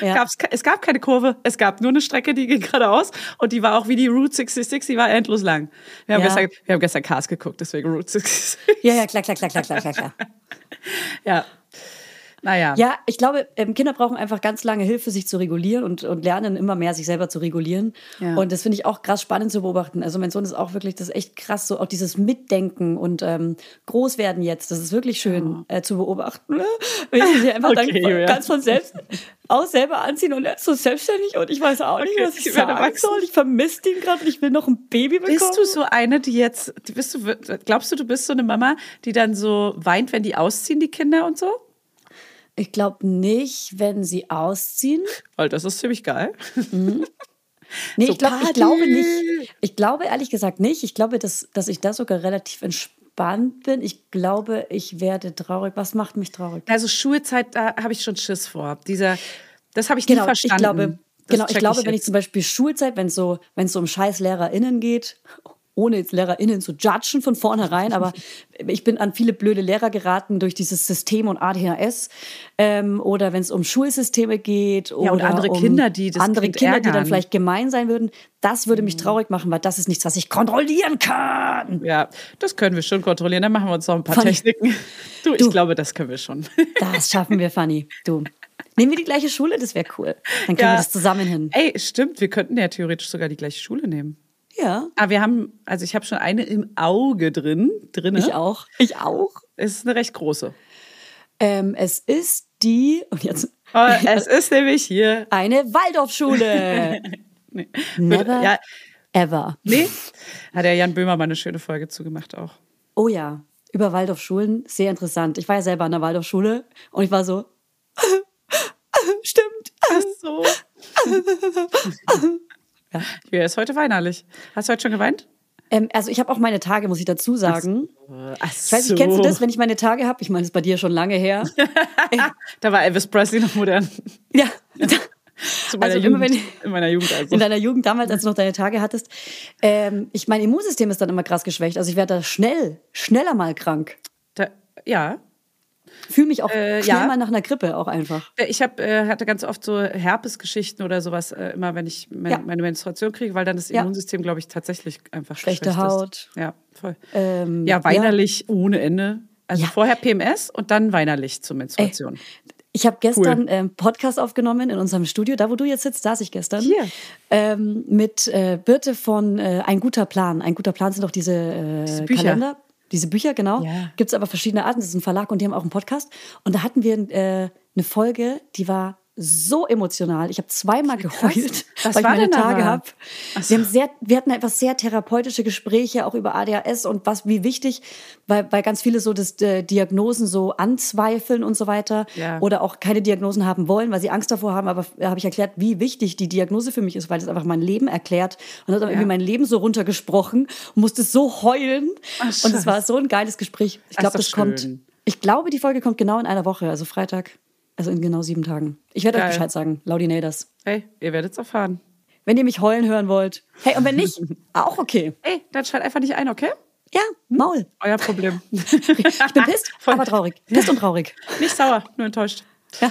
ja. es gab keine Kurve, es gab nur eine Strecke, die ging geradeaus und die war auch wie die Route 66, die war endlos lang. Wir haben, ja. gestern, wir haben gestern Cars geguckt, deswegen Route 66. Ja, ja, klar, klar, klar, klar, klar, klar. ja, naja. Ja, ich glaube, ähm, Kinder brauchen einfach ganz lange Hilfe, sich zu regulieren und, und lernen immer mehr, sich selber zu regulieren. Ja. Und das finde ich auch krass spannend zu beobachten. Also mein Sohn ist auch wirklich, das ist echt krass, so auch dieses Mitdenken und ähm, Großwerden jetzt. Das ist wirklich schön ja. äh, zu beobachten. Ne? Wenn sie einfach okay, dann ganz von selbst aus selber anziehen und er ist so selbstständig und ich weiß auch nicht, okay, was ich, ich sagen soll. Ich vermisse ihn gerade und ich will noch ein Baby bekommen. Bist du so eine, die jetzt, bist du, glaubst du, du bist so eine Mama, die dann so weint, wenn die ausziehen, die Kinder und so? Ich glaube nicht, wenn sie ausziehen. Weil das ist ziemlich geil. Mhm. Nee, so ich, glaub, ich glaube nicht. Ich glaube ehrlich gesagt nicht. Ich glaube, dass, dass ich da sogar relativ entspannt bin. Ich glaube, ich werde traurig. Was macht mich traurig? Also Schulzeit, da habe ich schon Schiss vor. Dieser, das habe ich genau, nie verstanden. Ich glaube, genau, ich glaube, ich wenn ich zum Beispiel Schulzeit, wenn es so, wenn es so um scheiß LehrerInnen geht, ohne jetzt LehrerInnen zu judgen von vornherein, aber ich bin an viele blöde Lehrer geraten durch dieses System und ADHS. Ähm, oder wenn es um Schulsysteme geht oder und andere um Kinder, die das andere Kinder, ärgern. die dann vielleicht gemein sein würden, das würde mich mhm. traurig machen, weil das ist nichts, was ich kontrollieren kann. Ja, das können wir schon kontrollieren. Dann machen wir uns noch ein paar Fanny. Techniken. Du, ich du, glaube, das können wir schon. Das schaffen wir, Fanny. Du. Nehmen wir die gleiche Schule, das wäre cool. Dann kriegen ja. wir das zusammen hin. Ey, stimmt, wir könnten ja theoretisch sogar die gleiche Schule nehmen. Ja. Aber wir haben, also ich habe schon eine im Auge drin. Drinne. Ich auch. Ich auch. Es ist eine recht große. Ähm, es ist die, und jetzt. Oh, es ist nämlich hier. Eine Waldorfschule. nee. Never ja. ever. Nee. Hat der Jan Böhmer mal eine schöne Folge zugemacht auch. Oh ja. Über Waldorfschulen. Sehr interessant. Ich war ja selber an der Waldorfschule und ich war so. Stimmt. Ach so. Ja. Julia ist heute weinerlich. Hast du heute schon geweint? Ähm, also ich habe auch meine Tage, muss ich dazu sagen. Ach so. Ich weiß nicht, kennst du das, wenn ich meine Tage habe? Ich meine, das ist bei dir schon lange her. da war Elvis Presley noch modern. Ja. Meiner also Jugend, wenn, in meiner Jugend also. In deiner Jugend damals, als du noch deine Tage hattest. Ähm, ich, mein Immunsystem ist dann immer krass geschwächt. Also ich werde da schnell, schneller mal krank. Da, ja, Fühle mich auch äh, schnell ja. mal nach einer Grippe auch einfach. Äh, ich hab, äh, hatte ganz oft so Herpesgeschichten oder sowas, äh, immer wenn ich mein, ja. meine Menstruation kriege, weil dann das Immunsystem, glaube ich, tatsächlich einfach Schlechte Haut. Ist. Ja, voll. Ähm, ja, weinerlich ohne Ende. Also vorher PMS und dann weinerlich zur Menstruation. Ey. Ich habe gestern cool. ähm, Podcast aufgenommen in unserem Studio, da wo du jetzt sitzt, saß ich gestern. Hier. Ähm, mit äh, Birte von äh, Ein guter Plan. Ein guter Plan sind doch diese, äh, diese Kalender. Diese Bücher, genau. Ja. Gibt es aber verschiedene Arten. Das ist ein Verlag und die haben auch einen Podcast. Und da hatten wir äh, eine Folge, die war so emotional. Ich habe zweimal geheult, Was weil ich meine Tage habe. So. Wir, haben sehr, wir hatten einfach sehr therapeutische Gespräche auch über ADHS und was wie wichtig, weil, weil ganz viele so das äh, Diagnosen so anzweifeln und so weiter ja. oder auch keine Diagnosen haben wollen, weil sie Angst davor haben. Aber da habe ich erklärt, wie wichtig die Diagnose für mich ist, weil das einfach mein Leben erklärt und hat ja. irgendwie mein Leben so runtergesprochen und musste so heulen. Ach, und es war so ein geiles Gespräch. Ich glaube, das, das kommt. Ich glaube, die Folge kommt genau in einer Woche, also Freitag. Also in genau sieben Tagen. Ich werde euch Bescheid sagen. Laudinators. Hey, ihr werdet es erfahren. Wenn ihr mich heulen hören wollt. Hey, und wenn nicht, auch okay. Hey, dann schalt einfach nicht ein, okay? Ja, Maul. Euer Problem. ich bin pisst, aber traurig. Pisst und traurig. Nicht sauer, nur enttäuscht. Ja.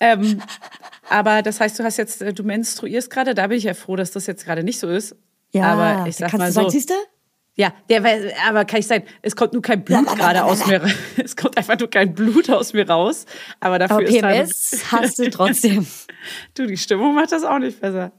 Ähm, aber das heißt, du hast jetzt, äh, du menstruierst gerade, da bin ich ja froh, dass das jetzt gerade nicht so ist. Ja, aber ich sag kannst mal du so. Sagen, siehst du? Ja, der, aber kann ich sein, es kommt nur kein Blut gerade aus mir, es kommt einfach nur kein Blut aus mir raus. Aber dafür aber PMS ist dann, hast du trotzdem. du, die Stimmung macht das auch nicht besser.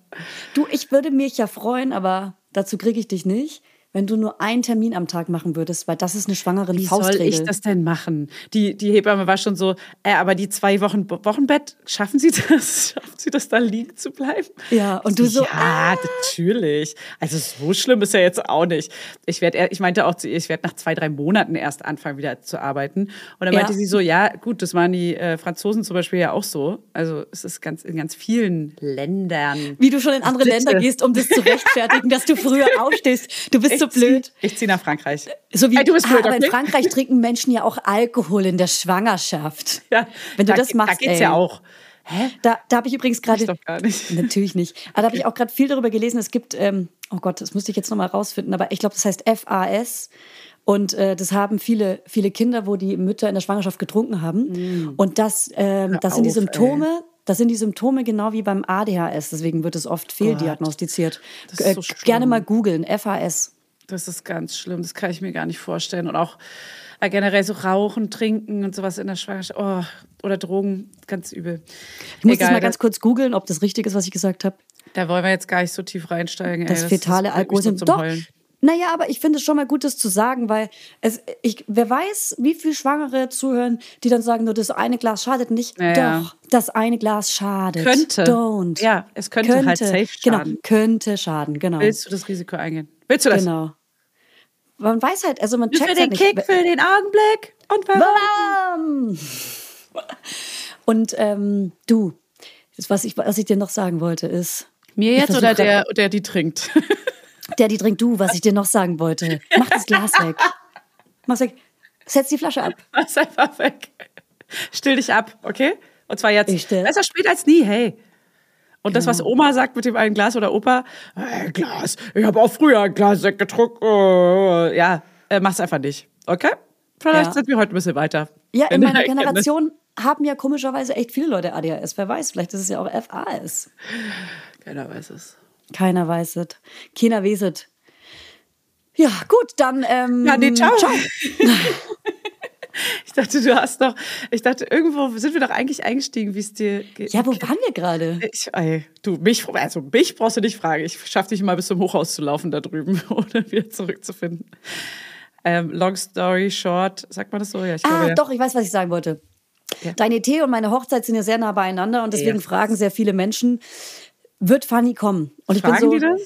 Du, ich würde mich ja freuen, aber dazu kriege ich dich nicht wenn du nur einen Termin am Tag machen würdest, weil das ist eine schwangere Wie Faustregel. Wie soll ich das denn machen? Die, die Hebamme war schon so, äh, aber die zwei Wochen Wochenbett, schaffen Sie das? Schaffen Sie das da liegen zu bleiben? Ja, und du so, ja, ah. natürlich. Also so schlimm ist ja jetzt auch nicht. Ich werde, ich meinte auch zu ihr, ich werde nach zwei, drei Monaten erst anfangen, wieder zu arbeiten. Und dann meinte ja. sie so, ja, gut, das waren die äh, Franzosen zum Beispiel ja auch so. Also es ist ganz, in ganz vielen Ländern. Wie du schon in andere Länder gehst, um das zu rechtfertigen, dass du früher aufstehst. Du bist so blöd. Ich ziehe nach Frankreich. So wie, hey, du bist blöd, ah, aber okay? in Frankreich trinken Menschen ja auch Alkohol in der Schwangerschaft. Ja, Wenn du da, das machst, da geht's ey. ja auch. Hä? Da, da habe ich übrigens gerade. doch gar nicht. Natürlich nicht. Aber da habe ich auch gerade viel darüber gelesen. Es gibt, ähm, oh Gott, das musste ich jetzt nochmal rausfinden, aber ich glaube, das heißt FAS. Und äh, das haben viele, viele Kinder, wo die Mütter in der Schwangerschaft getrunken haben. Mm. Und das, ähm, das sind die Symptome, ey. Das sind die Symptome genau wie beim ADHS, deswegen wird es oft fehldiagnostiziert. So äh, gerne mal googeln, FAS. Das ist ganz schlimm, das kann ich mir gar nicht vorstellen. Und auch äh, generell so Rauchen, Trinken und sowas in der Schwangerschaft. Oh, oder Drogen, ganz übel. Ich muss Egal, das mal ganz kurz googeln, ob das richtig ist, was ich gesagt habe. Da wollen wir jetzt gar nicht so tief reinsteigen. Das ey, fetale Alkoholsymptom. Doch, Heulen. Naja, aber ich finde es schon mal gut, das zu sagen, weil es, ich, wer weiß, wie viele Schwangere zuhören, die dann sagen, nur das eine Glas schadet nicht. Ja, Doch, das eine Glas schadet. Könnte. Don't. Ja, es könnte, halt könnte halt safe genau, schaden. Genau, könnte schaden, genau. Willst du das Risiko eingehen? Willst du das? Genau man weiß halt, also man checkt für den halt Kick, für den Augenblick und warum? warum? Und ähm, du, das, was, ich, was ich dir noch sagen wollte, ist. Mir jetzt oder der, der die trinkt? Der die trinkt, du, was ich dir noch sagen wollte. Mach das Glas weg. Mach's weg. Setz die Flasche ab. Mach's einfach weg. Still dich ab, okay? Und zwar jetzt. Ich still. Besser spät als nie, hey. Und das, was Oma sagt mit dem einen Glas oder Opa, äh, Glas, ich habe auch früher ein Glas getrunken. Äh, ja, äh, mach's einfach nicht, okay? Vielleicht Ja. sind wir heute ein bisschen weiter. Ja, in meiner. Generation haben ja komischerweise echt viele Leute ADHS. Wer weiß, vielleicht ist es ja auch FAS. Keiner weiß es. Keiner weiß es. Keiner weiß es. Ja, gut, dann. Ähm, Ja, nee, ciao. Ich dachte, du hast doch, ich dachte, irgendwo sind wir doch eigentlich eingestiegen, wie es dir geht. Ja, wo waren wir gerade? Ich, ey, du, mich, also mich brauchst du nicht fragen. Ich schaff dich mal bis zum Hochhaus zu laufen da drüben, ohne wieder zurückzufinden. Ähm, long story short, sagt man das so? Ja, ich Ah, glaube, ja. doch, ich weiß, was ich sagen wollte. Ja. Deine Idee und meine Hochzeit sind ja sehr nah beieinander und deswegen Ja. fragen sehr viele Menschen, wird Fanny kommen? Und ich Fragen bin so, die das?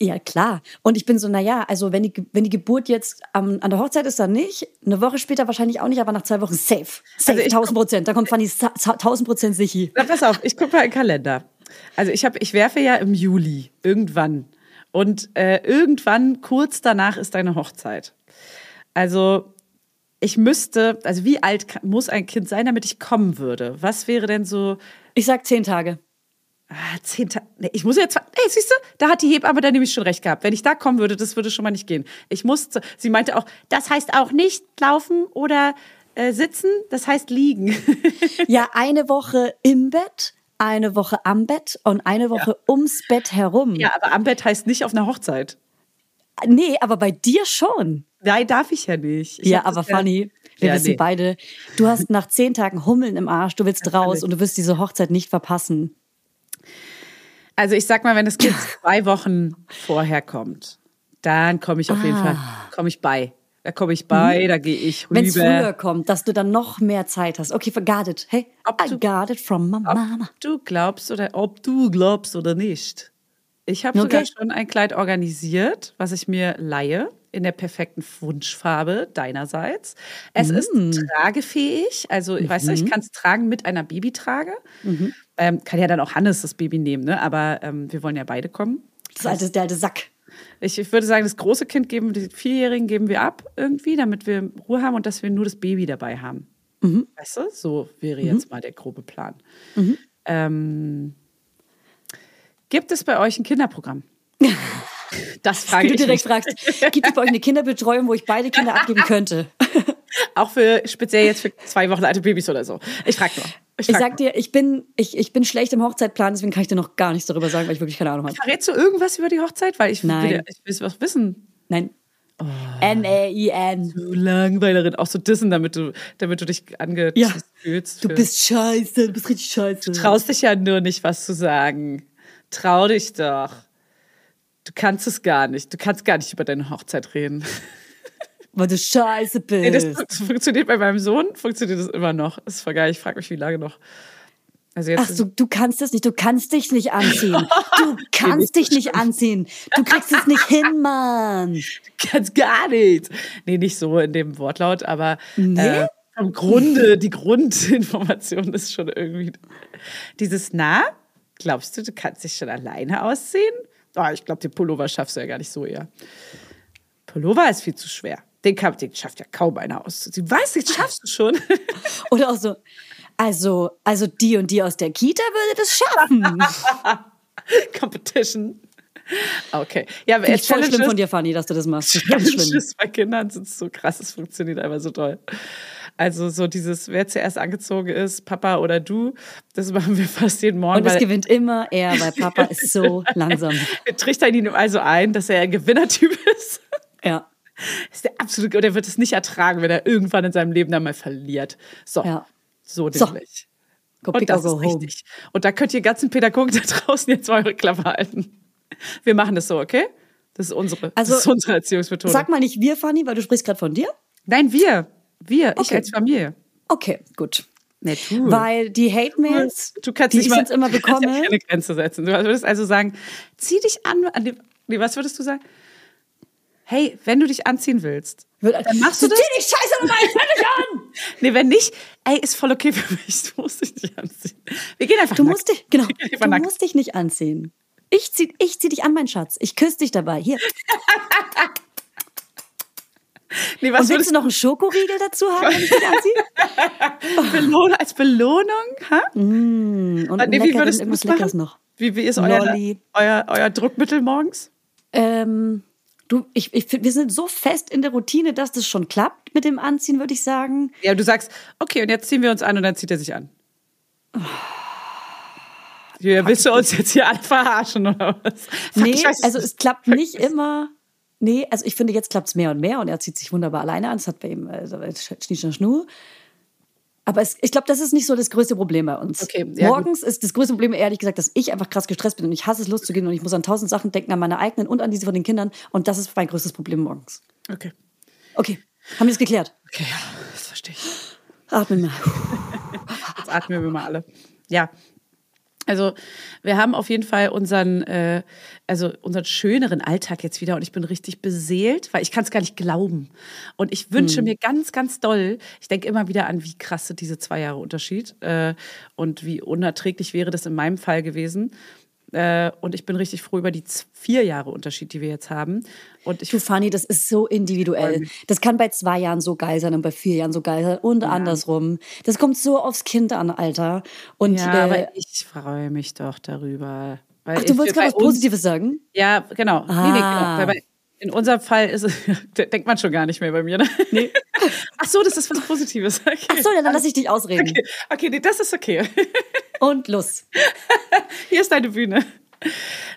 Ja, klar. Und ich bin so, naja, also wenn die, wenn die Geburt jetzt am, an der Hochzeit ist, dann nicht. Eine Woche später wahrscheinlich auch nicht, aber nach zwei Wochen safe. Safe, Also ich- 1000 Prozent. Da kommt Fanny sa- sa- 1000 Prozent sicher. Na, pass auf, ich gucke mal in den Kalender. Also ich, hab, ich werfe ja im Juli, irgendwann. Und äh, irgendwann, kurz danach, ist deine Hochzeit. Also ich müsste, also wie alt muss ein Kind sein, damit ich kommen würde? Was wäre denn so, Ich sag zehn Tage. Ah, zehn Tage, nee, ich muss jetzt, ey, siehst du, da hat die Hebamme dann nämlich schon recht gehabt. Wenn ich da kommen würde, das würde schon mal nicht gehen. Ich musste, sie meinte auch, das heißt auch nicht laufen oder äh, sitzen, das heißt liegen. Ja, eine Woche im Bett, eine Woche am Bett und eine Woche ums Bett herum. ja, aber am Bett heißt nicht auf einer Hochzeit. Nee, aber bei dir schon. Nein, darf ich ja nicht. Ich ja, aber Fanny, wir Ja, wissen nee. beide, du hast nach zehn Tagen Hummeln im Arsch, du willst raus und du wirst diese Hochzeit nicht verpassen. Also ich sag mal, wenn das Kind zwei Wochen vorher kommt, dann komme ich auf jeden Ah. Fall, komme ich bei. Da komme ich bei, da gehe ich rüber. Wenn es früher kommt, dass du dann noch mehr Zeit hast. Okay, got it. Hey, Ob I du- got it from my mama. Ob du glaubst oder ob du glaubst oder nicht. Ich habe sogar Okay. schon ein Kleid organisiert, was ich mir leihe in der perfekten Wunschfarbe deinerseits. Es Mm. ist tragefähig, also weißt Mhm. du, ich kann es tragen mit einer Babytrage. Ähm, kann ja dann auch Hannes das Baby nehmen, ne? aber ähm, wir wollen ja beide kommen. Das alte, der alte Sack. Ich, ich würde sagen, das große Kind geben, die Vierjährigen geben wir ab irgendwie, damit wir Ruhe haben und dass wir nur das Baby dabei haben. Mhm. Weißt du? So wäre jetzt mal der grobe Plan. Ähm, gibt es bei euch ein Kinderprogramm? Das frage ich du direkt mich. fragst, gibt es bei euch eine Kinderbetreuung, wo ich beide Kinder abgeben könnte? Auch für speziell jetzt für zwei Wochen alte Babys oder so. Ich frage nur. Ich frag sag dir, ich bin, ich, ich bin schlecht im Hochzeitplan, deswegen kann ich dir noch gar nichts darüber sagen, weil ich wirklich keine Ahnung habe. Verrätst du irgendwas über die Hochzeit? Weil ich Nein. will, ich will was wissen. Nein. N-A-I-N. Du Langweilerin, auch so dissen, damit du, damit du dich angetisst Ja. fühlst. Du bist scheiße, du bist richtig scheiße. traust dich ja nur nicht, was zu sagen. Trau dich doch. Du kannst es gar nicht. Du kannst gar nicht über deine Hochzeit reden. Weil du scheiße bist. Nee, das, funktioniert bei meinem Sohn, funktioniert das immer noch. Das ist voll geil. Ich frage mich, wie lange noch. Also jetzt Ach, du, du kannst das nicht, du kannst dich nicht anziehen. Du kannst dich nicht anziehen. Du kriegst es nicht hin, Mann. ganz gar nicht. Nee, nicht so in dem Wortlaut, aber Nee? äh, im Grunde, die Grundinformation ist schon irgendwie dieses Na, glaubst du, du kannst dich schon alleine ausziehen? Oh, ich glaube, den Pullover schaffst du ja gar nicht so eher. Pullover ist viel zu schwer. Den, kann, den schafft ja kaum einer auszuziehen. Was, den schaffst du schon? Oder auch so, also, also die und die aus der Kita würde das schaffen. Competition. Okay. Ja, aber Finde ich voll schlimm von dir, Fanny, dass du das machst. Das ist ganz schlimm. Bei Kindern sind so krass, es funktioniert einfach so toll. Also so dieses, wer zuerst angezogen ist, Papa oder du, das machen wir fast jeden Morgen. Und es gewinnt immer er, weil Papa ist so langsam. wir trichtern ihn also ein, dass er ein Gewinnertyp ist. Ja. ist der absolute, und er wird es nicht ertragen, wenn er irgendwann in seinem Leben dann mal verliert. So, Ja. so So. nämlich. Go Und das ist richtig. Und da könnt ihr ganzen Pädagogen da draußen jetzt mal eure Klappe halten. Wir machen das so, okay? Das ist unsere, Also, das ist unsere Erziehungsmethode. Sag mal nicht wir, Fanny, weil du sprichst gerade von dir. Nein, wir. Wir, ich Okay. als Familie. Okay, gut. Nee, du. Weil die Hate-Mails, Du kannst die ich mal, sonst immer du kannst ja bekomme, keine Grenze setzen. Du würdest also sagen, zieh dich an. nee, was würdest du sagen? Hey, wenn du dich anziehen willst, dann machst du das? Zieh die Scheiße nochmal, ich dich an! Nee, wenn nicht, ey, ist voll okay für mich. Du musst dich nicht anziehen. Wir gehen einfach Du nackt. musst dich, genau, du nackt. musst dich nicht anziehen. Ich zieh, ich zieh dich an, mein Schatz. Ich küsse dich dabei. Hier. Nee, was Und willst du noch einen Schokoriegel dazu haben, wenn ich dich anziehe? Belohn als Belohnung? Ha? Mm, und Ah, nee, wie würdest du irgendwas das machen? Leckeres noch. Wie, wie ist euer, euer, euer Druckmittel morgens? Ähm, du, ich, ich, wir sind so fest in der Routine, dass das schon klappt mit dem Anziehen, würde ich sagen. Ja, du sagst, okay, und jetzt ziehen wir uns an und dann zieht er sich an. Ja, willst du uns jetzt hier alle verarschen oder was? Fuck, Nee, also es klappt nicht immer. Nee, also ich finde, jetzt klappt es mehr und mehr und er zieht sich wunderbar alleine an. Es hat bei ihm also, Schnisch Schnur. Aber es, ich glaube, das ist nicht so das größte Problem bei uns. Okay, ja, Morgens ist das größte Problem ehrlich gesagt, dass ich einfach krass gestresst bin und ich hasse es loszugehen und ich muss an tausend Sachen denken, an meine eigenen und an diese von den Kindern. Und das ist mein größtes Problem morgens. Okay. Okay, haben wir es geklärt? Okay, ja, das verstehe ich. Atmen mal. Jetzt atmen wir mal alle. Ja. Also wir haben auf jeden Fall unseren, äh, also unseren schöneren Alltag jetzt wieder und ich bin richtig beseelt, weil ich kann es gar nicht glauben. Und ich wünsche mir ganz, ganz doll, ich denke immer wieder an, wie krasse diese zwei Jahre Unterschied äh, und wie unerträglich wäre das in meinem Fall gewesen. Äh, und ich bin richtig froh über die vier Jahre Unterschied, die wir jetzt haben. Und ich Du, Fanny, das ist so individuell. Das kann bei zwei Jahren so geil sein und bei vier Jahren so geil sein und andersrum. Das kommt so aufs Kind an, Alter. Und ja, äh, aber ich freue mich doch darüber. Ach, du wolltest gerade was Positives sagen? Ja, genau. Nee, nee, genau. Ah. Weil bei, in unserem Fall ist es, denkt man schon gar nicht mehr bei mir. Ne? Nee. Ach so, das ist was Positives. Okay. Ach so, dann lass ich dich ausreden. Okay, okay nee, das ist okay. Und los. Hier ist deine Bühne.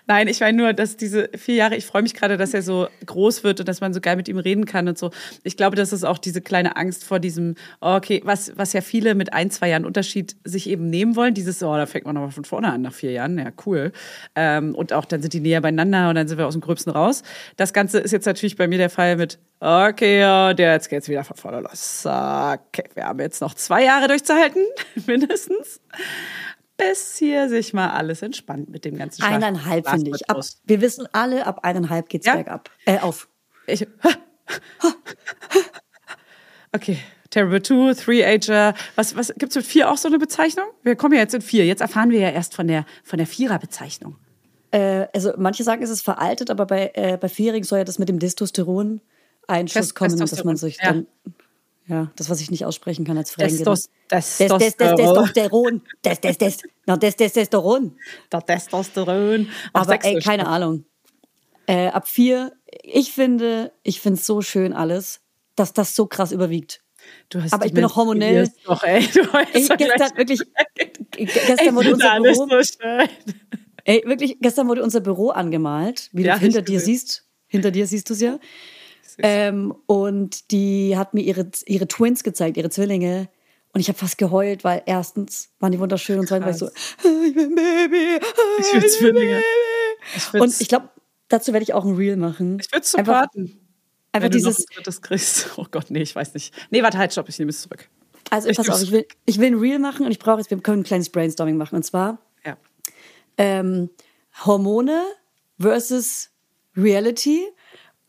Nein, ich meine nur, dass diese vier Jahre, ich freue mich gerade, dass er so groß wird und dass man so geil mit ihm reden kann und so. Ich glaube, das ist auch diese kleine Angst vor diesem, oh, okay, was, was ja viele mit ein, zwei Jahren Unterschied sich eben nehmen wollen. Dieses, oh, da fängt man nochmal von vorne an nach vier Jahren. Ja, cool. Ähm, und auch dann sind die näher beieinander und dann sind wir aus dem Gröbsten raus. Das Ganze ist jetzt natürlich bei mir der Fall mit, okay, ja, der jetzt geht's wieder von vorne los. Okay, wir haben jetzt noch zwei Jahre durchzuhalten, mindestens bis hier sich mal alles entspannt mit dem ganzen Schlaf- Eineinhalb finde ich. Ab, wir wissen alle, ab eineinhalb geht's Ja? bergab. Äh, auf. Ich, okay. Terrible Two, Three-Ager. Was, was gibt's mit vier auch so eine Bezeichnung? Wir kommen ja jetzt in vier. Jetzt erfahren wir ja erst von der, von der Vierer-Bezeichnung. Äh, also manche sagen, es ist veraltet, aber bei, äh, bei Vierjährigen soll ja das mit dem Testosteron Test- kommen, dass man sich ja. dann. Ja, das, was ich nicht aussprechen kann als Fränkin. Testos- Des, des, des, Testosteron. Des, des, des. Na, des, Testosteron. Der Testosteron. Aber ey, keine Ahnung. Äh, ab vier, ich finde, ich finde es so schön alles, dass das so krass überwiegt. Aber ich bin noch hormonell. Doch, ey, du Ich gestern wirklich, Ich gestern wurde unser Büro, so ey, wirklich, gestern wurde unser Büro angemalt, wie Ja, du hinter dir siehst. Hinter dir siehst du es ja. Ähm, und die hat mir ihre, ihre Twins gezeigt, ihre Zwillinge. Und ich habe fast geheult, weil erstens waren die wunderschön und zweitens war ich so, "Ah, ich bin Baby. ah, Ich will bin Zwillinge. Baby." Ich Und ich glaube, dazu werde ich auch ein Reel machen. Ich würde es Einfach- supporten. Einfach du noch dieses, ein drittes kriegst. Oh Gott, nee, ich weiß nicht. Nee, warte, halt, stopp, ich nehme es zurück. also ich pass auf, ich will, ich will ein Reel machen und ich brauche jetzt, wir können ein kleines Brainstorming machen. Und zwar Ja. ähm, Hormone versus Reality.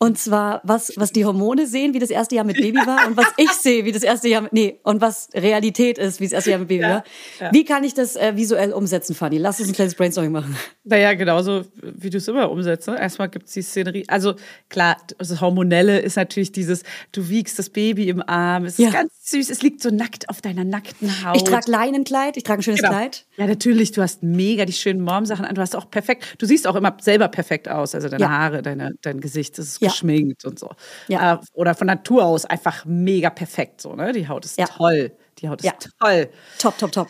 Und zwar, was, was die Hormone sehen, wie das erste Jahr mit Baby war und was ich sehe, wie das erste Jahr mit, nee, und was Realität ist, wie das erste Jahr mit Baby Ja, war. ja. Wie kann ich das äh, visuell umsetzen, Fanny? Lass uns ein kleines Brainstorming machen. Naja, genauso wie du es immer umsetzt. Ne? Erstmal gibt es die Szenerie. Also klar, das Hormonelle ist natürlich dieses, du wiegst das Baby im Arm, es ist Ja. ganz süß, es liegt so nackt auf deiner nackten Haut. Ich trage Leinenkleid, ich trage ein schönes Genau. Kleid. Ja, natürlich, du hast mega die schönen Mom-Sachen an. Du hast auch perfekt, du siehst auch immer selber perfekt aus. Also deine Ja. Haare, deine, dein Gesicht, das ist Ja. geschminkt und so. Ja. Äh, Oder von Natur aus einfach mega perfekt so, ne? Die Haut ist toll. Die Haut ist Ja. toll. Top, top, top.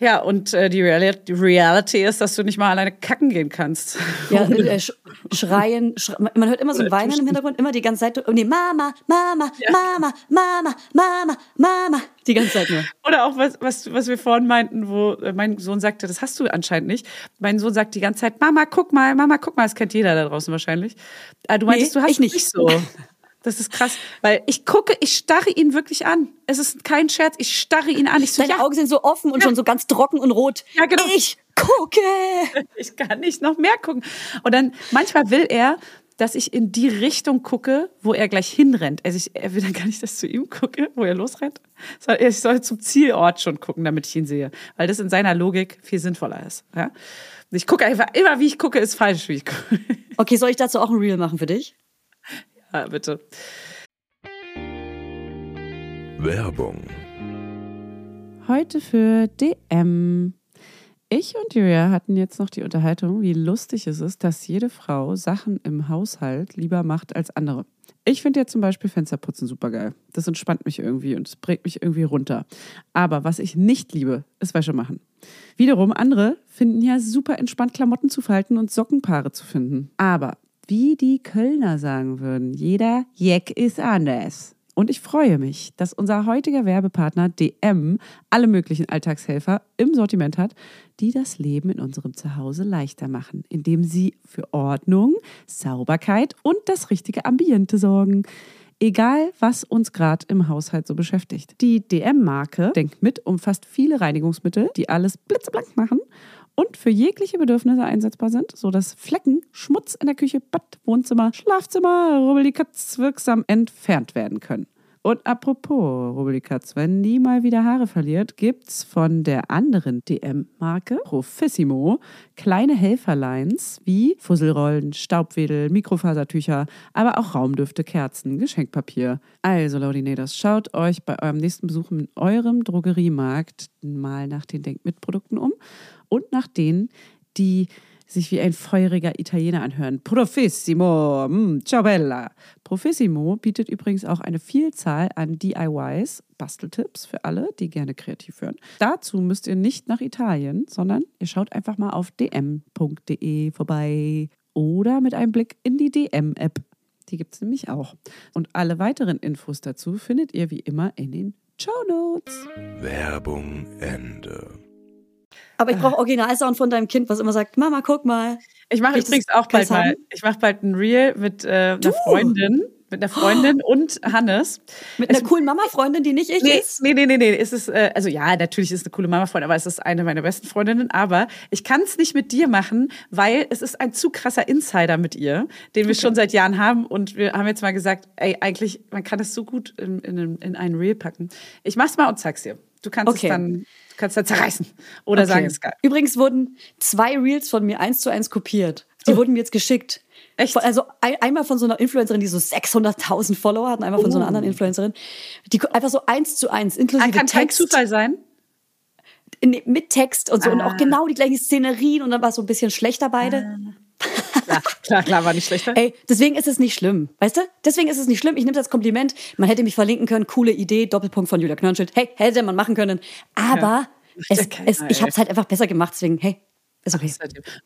Ja, und äh, die, Reali die Reality ist, dass du nicht mal alleine kacken gehen kannst. Ja, äh, sch schreien, sch man hört immer so ein Oder Weinen im. Hintergrund, immer die ganze Zeit. Oh nee, Mama, Mama, Mama, Mama, Mama, Mama. Die ganze Zeit nur. Oder auch was, was, was wir vorhin meinten, wo äh, mein Sohn sagte, das hast du anscheinend nicht. Mein Sohn sagt die ganze Zeit, Mama, guck mal, Mama, guck mal, das kennt jeder da draußen wahrscheinlich. Ah, du meintest, Nee, du hast ich nicht. so. Das ist krass, weil ich gucke, ich starre ihn wirklich an. Es ist kein Scherz, ich starre ihn an. Ich so, Deine ja, Augen sind so offen und schon so ganz trocken und rot. Ja, genau. Ich gucke. ich kann nicht noch mehr gucken. Und dann manchmal will er dass ich in die Richtung gucke, wo er gleich hinrennt. Also ich, er will dann gar nicht, dass ich zu ihm gucke, wo er losrennt. Ich soll zum Zielort schon gucken, damit ich ihn sehe. Weil das in seiner Logik viel sinnvoller ist. Ja? Ich gucke einfach immer, wie ich gucke, ist falsch, wie ich gucke. Okay, soll ich dazu auch ein Reel machen für dich? Ja, bitte. Werbung. Heute für DM. Ich und Julia hatten jetzt noch die Unterhaltung, wie lustig es ist, dass jede Frau Sachen im Haushalt lieber macht als andere. Ich finde ja zum Beispiel Fensterputzen super geil. Das entspannt mich irgendwie und es bringt mich irgendwie runter. Aber was ich nicht liebe, ist Wäsche machen. Wiederum andere finden ja super entspannt Klamotten zu falten und Sockenpaare zu finden. Aber wie die Kölner sagen würden, jeder Jeck ist anders. Und ich freue mich, dass unser heutiger Werbepartner DM alle möglichen Alltagshelfer im Sortiment hat, die das Leben in unserem Zuhause leichter machen, indem sie für Ordnung, Sauberkeit und das richtige Ambiente sorgen. Egal, was uns gerade im Haushalt so beschäftigt. Die DM-Marke Denkt mit umfasst viele Reinigungsmittel, die alles blitzeblank machen und für jegliche Bedürfnisse einsetzbar sind, sodass Flecken, Schmutz in der Küche, Bad, Wohnzimmer, Schlafzimmer, Rubbellikatz wirksam entfernt werden können. Und apropos Rubbellikatz, wenn die mal wieder Haare verliert, gibt's von der anderen DM-Marke Profissimo kleine Helferlines wie Fusselrollen, Staubwedel, Mikrofasertücher, aber auch Raumdüfte, Kerzen, Geschenkpapier. Also, Laudinators, schaut euch bei eurem nächsten Besuch in eurem Drogeriemarkt mal nach den Denkmitprodukten um und nach denen, die sich wie ein feuriger Italiener anhören. Profissimo, mm, ciao bella. Profissimo bietet übrigens auch eine Vielzahl an DIYs, Basteltipps für alle, die gerne kreativ hören. Dazu müsst ihr nicht nach Italien, sondern ihr schaut einfach mal auf dm.de vorbei oder mit einem Blick in die DM-App. Die gibt es nämlich auch. Und alle weiteren Infos dazu findet ihr wie immer in den Show Notes. Werbung Ende. Aber ich brauche Originalsound von deinem Kind, was immer sagt, Mama, guck mal. Ich mache übrigens auch bald mal, ich mache bald ein Reel mit äh, einer Freundin, mit einer Freundin oh. und Hannes. Mit einer coolen Mama-Freundin, die nicht ich nee, ist? Nee, nee, nee, nee. Es ist, äh, also ja, natürlich ist es eine coole Mama-Freundin, aber es ist eine meiner besten Freundinnen. Aber ich kann es nicht mit dir machen, weil es ist ein zu krasser Insider mit ihr, den wir okay. schon seit Jahren haben. Und wir haben jetzt mal gesagt, ey, eigentlich, man kann das so gut in, in, in einen Reel packen. Ich mach's mal und zeig's dir. Du kannst okay. es dann kannst du zerreißen oder okay. sagen, es geil. Übrigens wurden zwei Reels von mir eins zu eins kopiert. Die oh. wurden mir jetzt geschickt. Echt? Also ein, einmal von so einer Influencerin, die so 600.000 Follower hat, und einmal von oh. so einer oh. anderen Influencerin. Die einfach so eins zu eins, inklusive ah, kann Text. Zufall sein? In, mit Text und so. Ah. Und auch ah. genau die gleichen Szenerien und dann war es so ein bisschen schlechter beide. Ah. Klar, klar, klar, war nicht schlechter. Ey, deswegen ist es nicht schlimm. Weißt du? Deswegen ist es nicht schlimm. Ich nehme das als Kompliment. Man hätte mich verlinken können. Coole Idee. Doppelpunkt von Julia Knörnschild. Hey, hätte man machen können. Aber ja, es, es, ich habe es halt einfach besser gemacht. Deswegen, hey, ist okay.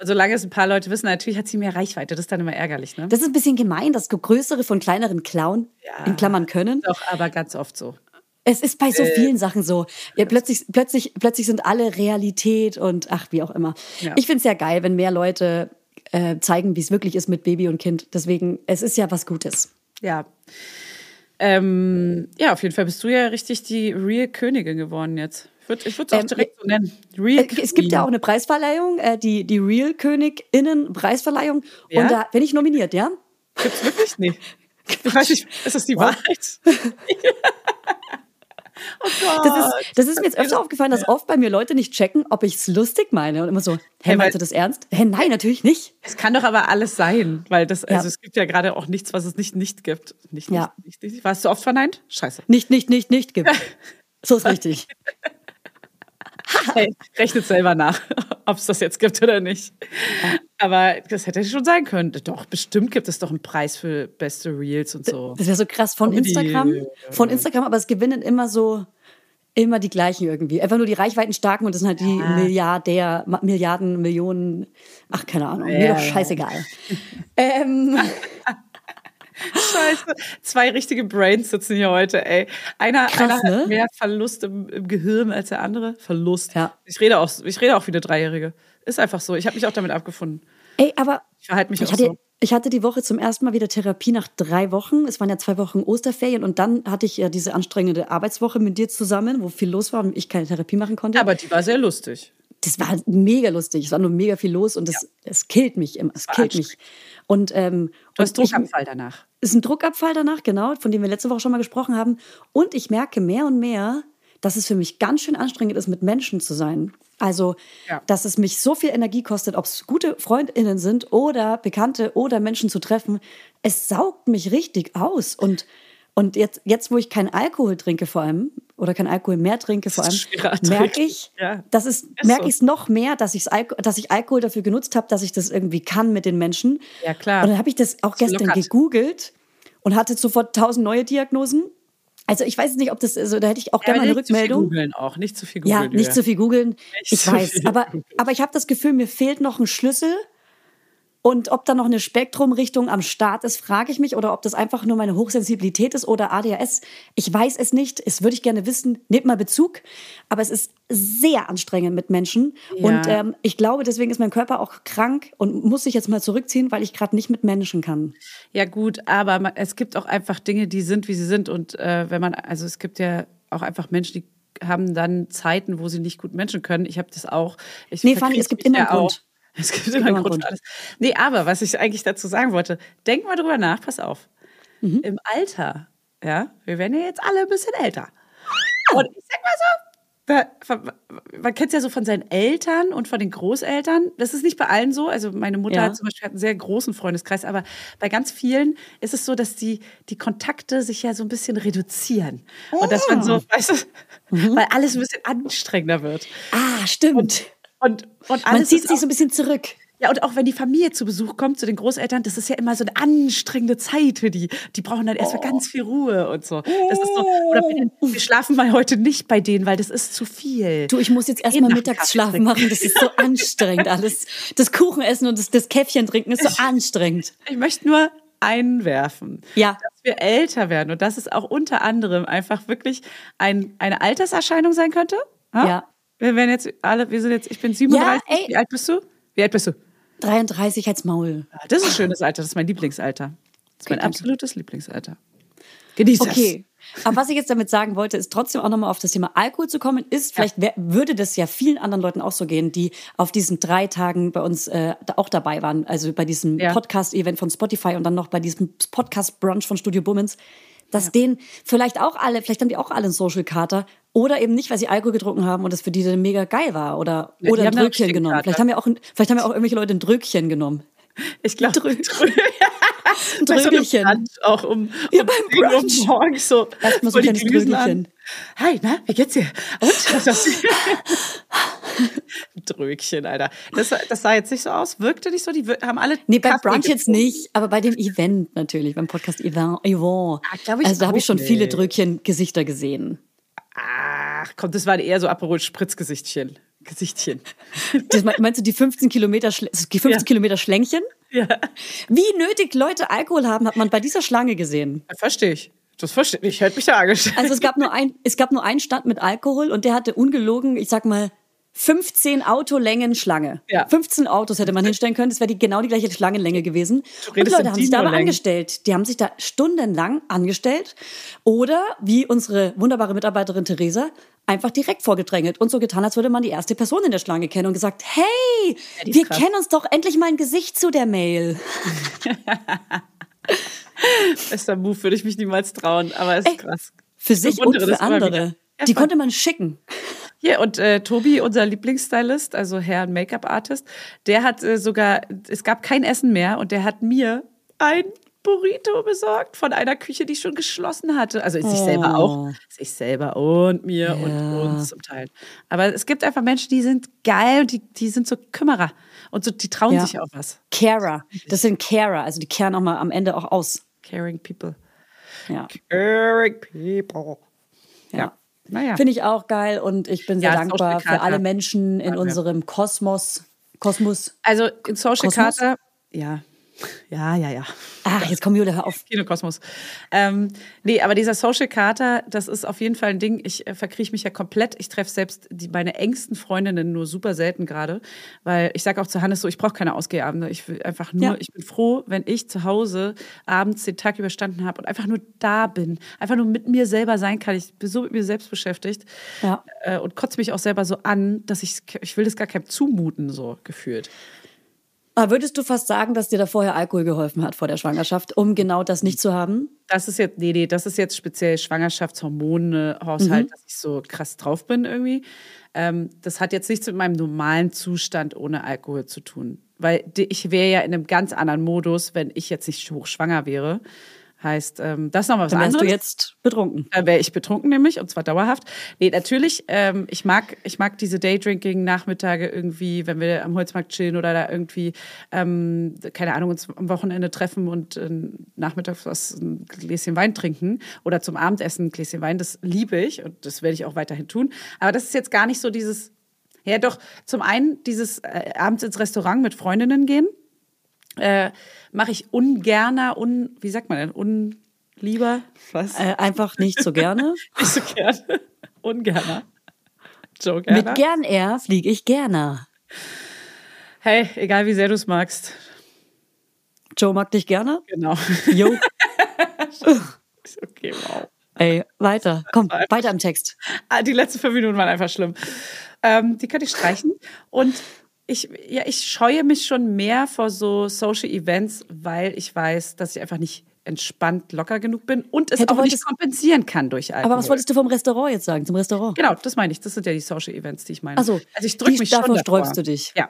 Und solange es ein paar Leute wissen, natürlich hat sie mehr Reichweite. Das ist dann immer ärgerlich, ne? Das ist ein bisschen gemein, dass größere von kleineren klauen, ja, in Klammern können. Doch, aber ganz oft so. Es ist bei so äh, vielen Sachen so. Ja, plötzlich, plötzlich, plötzlich sind alle Realität und ach, wie auch immer. Ja. Ich finde es ja geil, wenn mehr Leute äh, zeigen, wie es wirklich ist mit Baby und Kind. Deswegen, es ist ja was Gutes. Ja. Ähm, ja, auf jeden Fall bist du ja richtig die Real Königin geworden jetzt. Ich würde es auch ähm, direkt so nennen. Real es, es gibt ja auch eine Preisverleihung, äh, die, die Real KönigInnen Preisverleihung. Ja? Und da bin ich nominiert, ja? Gibt's wirklich? Nee. Ich weiß nicht, ist das die Wahrheit? Oh das, ist, das ist mir jetzt öfter aufgefallen, dass oft bei mir Leute nicht checken, ob ich es lustig meine. Und immer so, hä, hey, meinst du das ernst? Hä, hey, nein, natürlich nicht. Es kann doch aber alles sein, weil das, also ja. es gibt ja gerade auch nichts, was es nicht nicht gibt. Nicht, ja. nicht, nicht, nicht. Warst du oft verneint? Scheiße. Nicht, nicht, nicht, nicht gibt. so ist richtig. hey, rechnet selber nach, ob es das jetzt gibt oder nicht. Aber das hätte schon sein können. Doch, bestimmt gibt es doch einen Preis für beste Reels und so. Das wäre so krass von Instagram. Von Instagram, aber es gewinnen immer so immer die gleichen irgendwie. Einfach nur die Reichweiten starken und das sind halt die ja. Milliardär, Milliarden, Millionen, ach, keine Ahnung, ja. mir doch scheißegal. ähm, Scheiße. Zwei richtige Brains sitzen hier heute, ey. Einer, Krass, einer ne? hat mehr Verlust im, im, Gehirn als der andere. Verlust. Ja. Ich rede auch, ich rede auch wie eine Dreijährige. Ist einfach so. Ich habe mich auch damit abgefunden. Ey, aber ich verhalte mich ich auch hatte, so. Ich hatte die Woche zum ersten Mal wieder Therapie nach drei Wochen. Es waren ja zwei Wochen Osterferien und dann hatte ich ja diese anstrengende Arbeitswoche mit dir zusammen, wo viel los war und ich keine Therapie machen konnte. Aber die war sehr lustig. Das war mega lustig. Es war nur mega viel los und das, ja. es killt mich immer. Es killt mich. Und, ähm, du hast Druckabfall ich, danach. Ist ein Druckabfall danach, genau, von dem wir letzte Woche schon mal gesprochen haben. Und ich merke mehr und mehr, dass es für mich ganz schön anstrengend ist, mit Menschen zu sein. Also, ja. dass es mich so viel Energie kostet, ob es gute Freundinnen sind oder Bekannte oder Menschen zu treffen. Es saugt mich richtig aus. Und und jetzt, jetzt, wo ich keinen Alkohol trinke, vor allem, oder kein Alkohol mehr trinke, vor allem, merke ich, ja. das ist, ist merke so. ich es noch mehr, dass, ich's dass ich Alkohol dafür genutzt habe, dass ich das irgendwie kann mit den Menschen. Ja, klar. Und dann habe ich das auch das gestern lockert. gegoogelt und hatte sofort tausend neue Diagnosen. Also ich weiß nicht, ob das, also da hätte ich auch ja, gerne mal eine Rückmeldung. Nicht zu viel googeln auch, nicht zu viel googeln. Ja, nicht zu viel googeln. Ich weiß, aber, aber ich habe das Gefühl, mir fehlt noch ein Schlüssel und ob da noch eine Spektrumrichtung am Start ist, frage ich mich, oder ob das einfach nur meine Hochsensibilität ist oder ADHS. Ich weiß es nicht. Es würde ich gerne wissen. Nehmt mal Bezug. Aber es ist sehr anstrengend mit Menschen. Ja. Und ähm, ich glaube, deswegen ist mein Körper auch krank und muss sich jetzt mal zurückziehen, weil ich gerade nicht mit Menschen kann. Ja, gut, aber man, es gibt auch einfach Dinge, die sind, wie sie sind. Und äh, wenn man, also es gibt ja auch einfach Menschen, die haben dann Zeiten, wo sie nicht gut Menschen können. Ich habe das auch. Ich nee, Fanny, es gibt immer einen Grund. Auch. Es gibt immer einen Grund für alles. Nee, aber was ich eigentlich dazu sagen wollte, denk mal drüber nach, pass auf. Mhm. Im Alter, ja, wir werden ja jetzt alle ein bisschen älter. Und ich sag mal so, man kennt es ja so von seinen Eltern und von den Großeltern. Das ist nicht bei allen so. Also meine Mutter ja. hat zum Beispiel einen sehr großen Freundeskreis, aber bei ganz vielen ist es so, dass die, die Kontakte sich ja so ein bisschen reduzieren. Und dass man so, ah. weißt du, mhm. weil alles ein bisschen anstrengender wird. Ah, stimmt. Und und, und Man zieht sich so ein bisschen zurück. Ja, und auch wenn die Familie zu Besuch kommt, zu den Großeltern, das ist ja immer so eine anstrengende Zeit für die. Die brauchen dann erstmal oh. ganz viel Ruhe und so. Das ist so, oder wir, wir, schlafen mal heute nicht bei denen, weil das ist zu viel. Du, ich muss jetzt erstmal Mittagsschlafen machen. Das ist so anstrengend alles. Das Kuchenessen und das, das Käffchen trinken ist so ich, anstrengend. Ich möchte nur einwerfen, ja. dass wir älter werden und dass es auch unter anderem einfach wirklich ein, eine Alterserscheinung sein könnte. ja. ja wir werden jetzt alle, wir sind jetzt, ich bin 37. Ja, Wie alt bist du? Wie alt bist du? 33 als Maul. Ah, das ist ein schönes Alter, das ist mein Lieblingsalter. Das ist mein absolutes Lieblingsalter. Genieß es. Okay. Aber was ich jetzt damit sagen wollte, ist trotzdem auch nochmal auf das Thema Alkohol zu kommen, ist, vielleicht wär, würde das ja vielen anderen Leuten auch so gehen, die auf diesen drei Tagen bei uns äh, auch dabei waren. Also bei diesem ja. Podcast-Event von Spotify und dann noch bei diesem Podcast-Brunch von Studio Bummens dass ja. denen vielleicht auch alle, vielleicht haben die auch alle einen Social Kater oder eben nicht, weil sie Alkohol getrunken haben und das für die dann mega geil war oder, ja, oder ein Drückchen genommen. Vielleicht haben ja auch, vielleicht haben ja auch irgendwelche Leute ein Drückchen genommen. Ich glaube, Drü Drü Drögelchen. So auch um, um ja, beim Brunch. Um morgens so. Erstmal so ein kleines Drögelchen. Hi, na, wie geht's dir? Und? Drögchen, Alter. Das, das sah jetzt nicht so aus, wirkte nicht so. Die haben alle. Nee, beim Kaffee Brunch jetzt nicht, aber bei dem Event natürlich, beim Podcast Event. Yvonne. Ah, also da habe ich schon viele Dröckchen-Gesichter gesehen. Ach komm, das waren eher so Aperol-Spritzgesichtchen. Gesichtchen. Das meinst du die 15 Kilometer, die 15 ja. Kilometer Schlängchen? Ja. Wie nötig Leute Alkohol haben, hat man bei dieser Schlange gesehen. Verstehe ich. Das verstehe ich. Ich hätte mich da angestellt. Also es gab nur ein, es gab nur einen Stand mit Alkohol und der hatte ungelogen, ich sag mal, 15 Autolängen Schlange. Ja. 15 Autos hätte man hinstellen können. Das wäre die, genau die gleiche Schlangenlänge gewesen. Und die Leute haben sich da aber angestellt. Die haben sich da stundenlang angestellt. Oder, wie unsere wunderbare Mitarbeiterin Theresa, einfach direkt vorgedrängelt und so getan, als würde man die erste Person in der Schlange kennen und gesagt, hey, ja, wir krass. kennen uns doch endlich mal ein Gesicht zu der Mail. Bester Move würde ich mich niemals trauen, aber es ist Ey, krass. Für sich und für andere. Die konnte man schicken. Hier, und äh, Tobi, unser Lieblingsstylist, also Herr Make-up-Artist, der hat äh, sogar, es gab kein Essen mehr und der hat mir ein Burrito besorgt von einer Küche, die schon geschlossen hatte. Also sich oh. selber auch. Sich selber und mir ja. und uns zum Teil. Aber es gibt einfach Menschen, die sind geil und die, die sind so Kümmerer. Und so, die trauen ja. sich auch was. Carer. Das sind Carer. Also die kehren auch mal am Ende auch aus. Caring people. Ja. Caring people. ja. Ja. Naja. Finde ich auch geil und ich bin sehr ja, dankbar für alle Menschen in ja, unserem Kosmos. Kosmos. Also in Social Kosmos? Carter, ja. Ja, ja, ja. Ach, jetzt kommen wir wieder auf. Kinokosmos. Ähm, nee, aber dieser Social Kater, das ist auf jeden Fall ein Ding. Ich äh, verkrieche mich ja komplett. Ich treffe selbst die, meine engsten Freundinnen nur super selten gerade. Weil ich sage auch zu Hannes so, ich brauche keine Ausgehabende. Ich will einfach nur, ja. ich bin froh, wenn ich zu Hause abends den Tag überstanden habe und einfach nur da bin. Einfach nur mit mir selber sein kann. Ich bin so mit mir selbst beschäftigt. Ja. Äh, und kotze mich auch selber so an, dass ich, ich will das gar keinem zumuten, so gefühlt. Aber würdest du fast sagen, dass dir da vorher Alkohol geholfen hat vor der Schwangerschaft, um genau das nicht zu haben? Das ist jetzt, nee, nee, das ist jetzt speziell Schwangerschaftshormone, Haushalt, mhm. dass ich so krass drauf bin irgendwie. Ähm, das hat jetzt nichts mit meinem normalen Zustand ohne Alkohol zu tun. Weil ich wäre ja in einem ganz anderen Modus, wenn ich jetzt nicht hochschwanger wäre. Heißt, ähm, das ist nochmal was Dann anderes. du jetzt betrunken. Dann wäre ich betrunken nämlich, und zwar dauerhaft. Nee, natürlich, ähm, ich, mag, ich mag diese Daydrinking-Nachmittage irgendwie, wenn wir am Holzmarkt chillen oder da irgendwie, ähm, keine Ahnung, uns am Wochenende treffen und äh, nachmittags was, ein Gläschen Wein trinken oder zum Abendessen ein Gläschen Wein. Das liebe ich und das werde ich auch weiterhin tun. Aber das ist jetzt gar nicht so dieses, ja doch, zum einen dieses äh, abends ins Restaurant mit Freundinnen gehen äh, mache ich ungerner, un, wie sagt man denn, unlieber? Was? Äh, einfach nicht so gerne. nicht so gerne. Ungerner. Joe. Mit gern er fliege ich gerne. Hey, egal wie sehr du es magst. Joe mag dich gerne? Genau. Jo. okay, wow. Ey, weiter. Komm, weiter im Text. Ah, die letzten fünf Minuten waren einfach schlimm. Ähm, die könnte ich streichen. Und ich, ja, ich scheue mich schon mehr vor so Social Events, weil ich weiß, dass ich einfach nicht entspannt locker genug bin und es Hätte auch nicht kompensieren kann durch Alkohol. Aber was wolltest du vom Restaurant jetzt sagen, zum Restaurant? Genau, das meine ich. Das sind ja die Social Events, die ich meine. Also, also ich drücke mich davor schon davor. sträubst du dich. Ja.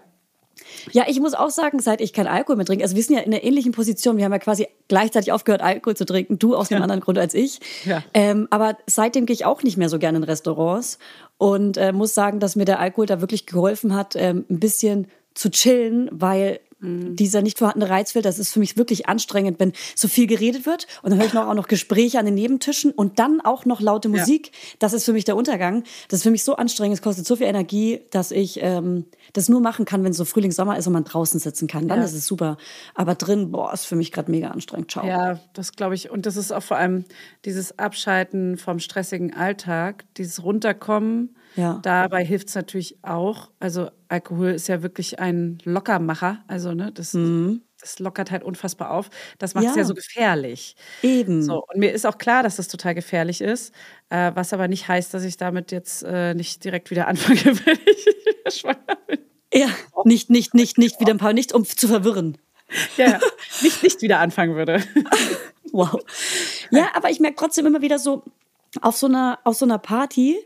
Ja, ich muss auch sagen, seit ich kein Alkohol mehr trinke, also wir sind ja in einer ähnlichen Position, wir haben ja quasi gleichzeitig aufgehört, Alkohol zu trinken, du aus einem ja. anderen Grund als ich. Ja. Ähm, aber seitdem gehe ich auch nicht mehr so gerne in Restaurants und äh, muss sagen, dass mir der Alkohol da wirklich geholfen hat, ähm, ein bisschen zu chillen, weil mhm. dieser nicht vorhandene Reizfilter, das ist für mich wirklich anstrengend, wenn so viel geredet wird und dann höre ich noch auch noch Gespräche an den Nebentischen und dann auch noch laute Musik. Ja. Das ist für mich der Untergang. Das ist für mich so anstrengend, es kostet so viel Energie, dass ich ähm, das nur machen kann, wenn es so Frühling, Sommer ist und man draußen sitzen kann. Dann ja. ist es super. Aber drin, boah, ist für mich gerade mega anstrengend. Ciao. Ja, das glaube ich. Und das ist auch vor allem dieses Abschalten vom stressigen Alltag, dieses Runterkommen ja. Dabei hilft es natürlich auch. Also Alkohol ist ja wirklich ein Lockermacher. Also ne, das, mhm. das lockert halt unfassbar auf. Das macht es ja. ja. so gefährlich. Eben. So, und mir ist auch klar, dass das total gefährlich ist. Äh, was aber nicht heißt, dass ich damit jetzt äh, nicht direkt wieder anfange, wenn ich wieder schwanger bin. Ja, nicht, nicht, nicht, nicht wieder ein paar, nicht um zu verwirren. Ja, nicht, nicht wieder anfangen würde. wow. Ja, aber ich merke trotzdem immer wieder so, auf so einer, auf so einer Party.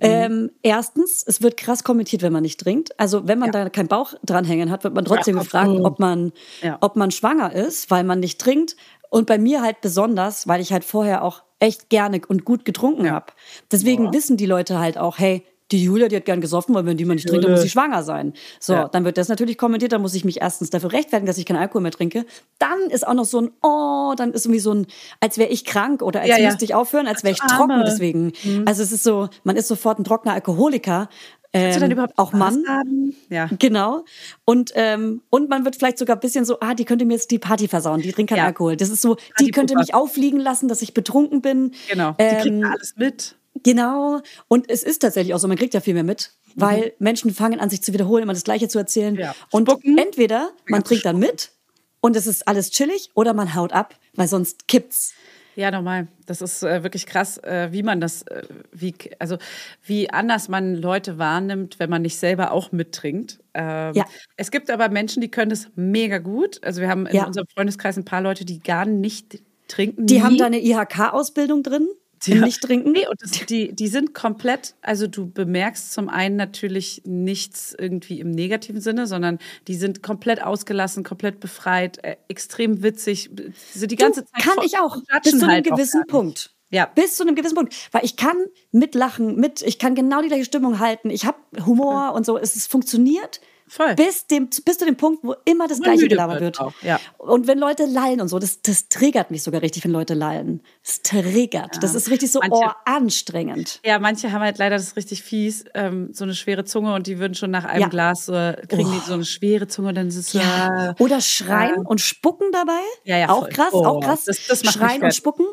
Ähm, erstens, es wird krass kommentiert, wenn man nicht trinkt. Also wenn man ja. da keinen Bauch dranhängen hat, wird man trotzdem ja, gefragt, ob man, ja. ob man schwanger ist, weil man nicht trinkt. Und bei mir halt besonders, weil ich halt vorher auch echt gerne und gut getrunken habe. Deswegen wissen die Leute halt auch, hey, die Julia, die hat gern gesoffen, weil wenn die mal nicht trinkt, dann muss sie schwanger sein. So, ja. dann wird das natürlich kommentiert, dann muss ich mich erstens dafür rechtfertigen, dass ich keinen Alkohol mehr trinke. Dann ist auch noch so ein, oh, dann ist irgendwie so ein, als wäre ich krank oder als ja, müsste ich aufhören, als wäre ich trocken deswegen. Mhm. Also es ist so, man ist sofort ein trockener Alkoholiker. Ähm, du dann überhaupt auch Mann? Haben? Ja. Genau. Und, ähm, und man wird vielleicht sogar ein bisschen so, ah, die könnte mir jetzt die Party versauen, die trinkt keinen ja. Alkohol. Das ist so, die könnte mich auffliegen lassen, dass ich betrunken bin. Genau. Die ähm, kriegt alles mit. Genau. Und es ist tatsächlich auch so, man kriegt ja viel mehr mit, weil mhm. Menschen fangen an, sich zu wiederholen, immer das Gleiche zu erzählen. Ja. Und Spucken. entweder man trinkt dann mit und es ist alles chillig oder man haut ab, weil sonst kippt's. Ja, nochmal. Das ist äh, wirklich krass, äh, wie man das, äh, wie, also wie anders man Leute wahrnimmt, wenn man nicht selber auch mittrinkt. Ähm, ja. Es gibt aber Menschen, die können das mega gut. Also wir haben in ja. unserem Freundeskreis ein paar Leute, die gar nicht trinken. Die nie. haben da eine IHK-Ausbildung drin ja. nicht trinken. Nee, und das, die, die sind komplett, also du bemerkst zum einen natürlich nichts irgendwie im negativen Sinne, sondern die sind komplett ausgelassen, komplett befreit, äh, extrem witzig, sind die ganze du, Zeit. Kann ich auch, bis zu einem halt gewissen Punkt. Ja. Bis zu einem gewissen Punkt. Weil ich kann mitlachen, mit, ich kann genau die gleiche Stimmung halten, ich habe Humor und so, es, es funktioniert voll. Bis, dem, bis zu dem Punkt, wo immer das Gleiche gelabert wird. Auch, ja. Und wenn Leute lallen und so, das, das triggert mich sogar richtig, wenn Leute lallen. Das triggert. Ja. Das ist richtig so, manche, oh, anstrengend. Ja, manche haben halt leider das richtig fies, ähm, so eine schwere Zunge und die würden schon nach einem ja. Glas, äh, kriegen oh. die so eine schwere Zunge dann ist es so. Ja. Oder schreien und spucken dabei. Ja, ja, auch voll. krass, oh, auch krass. Das, das schreien und spucken.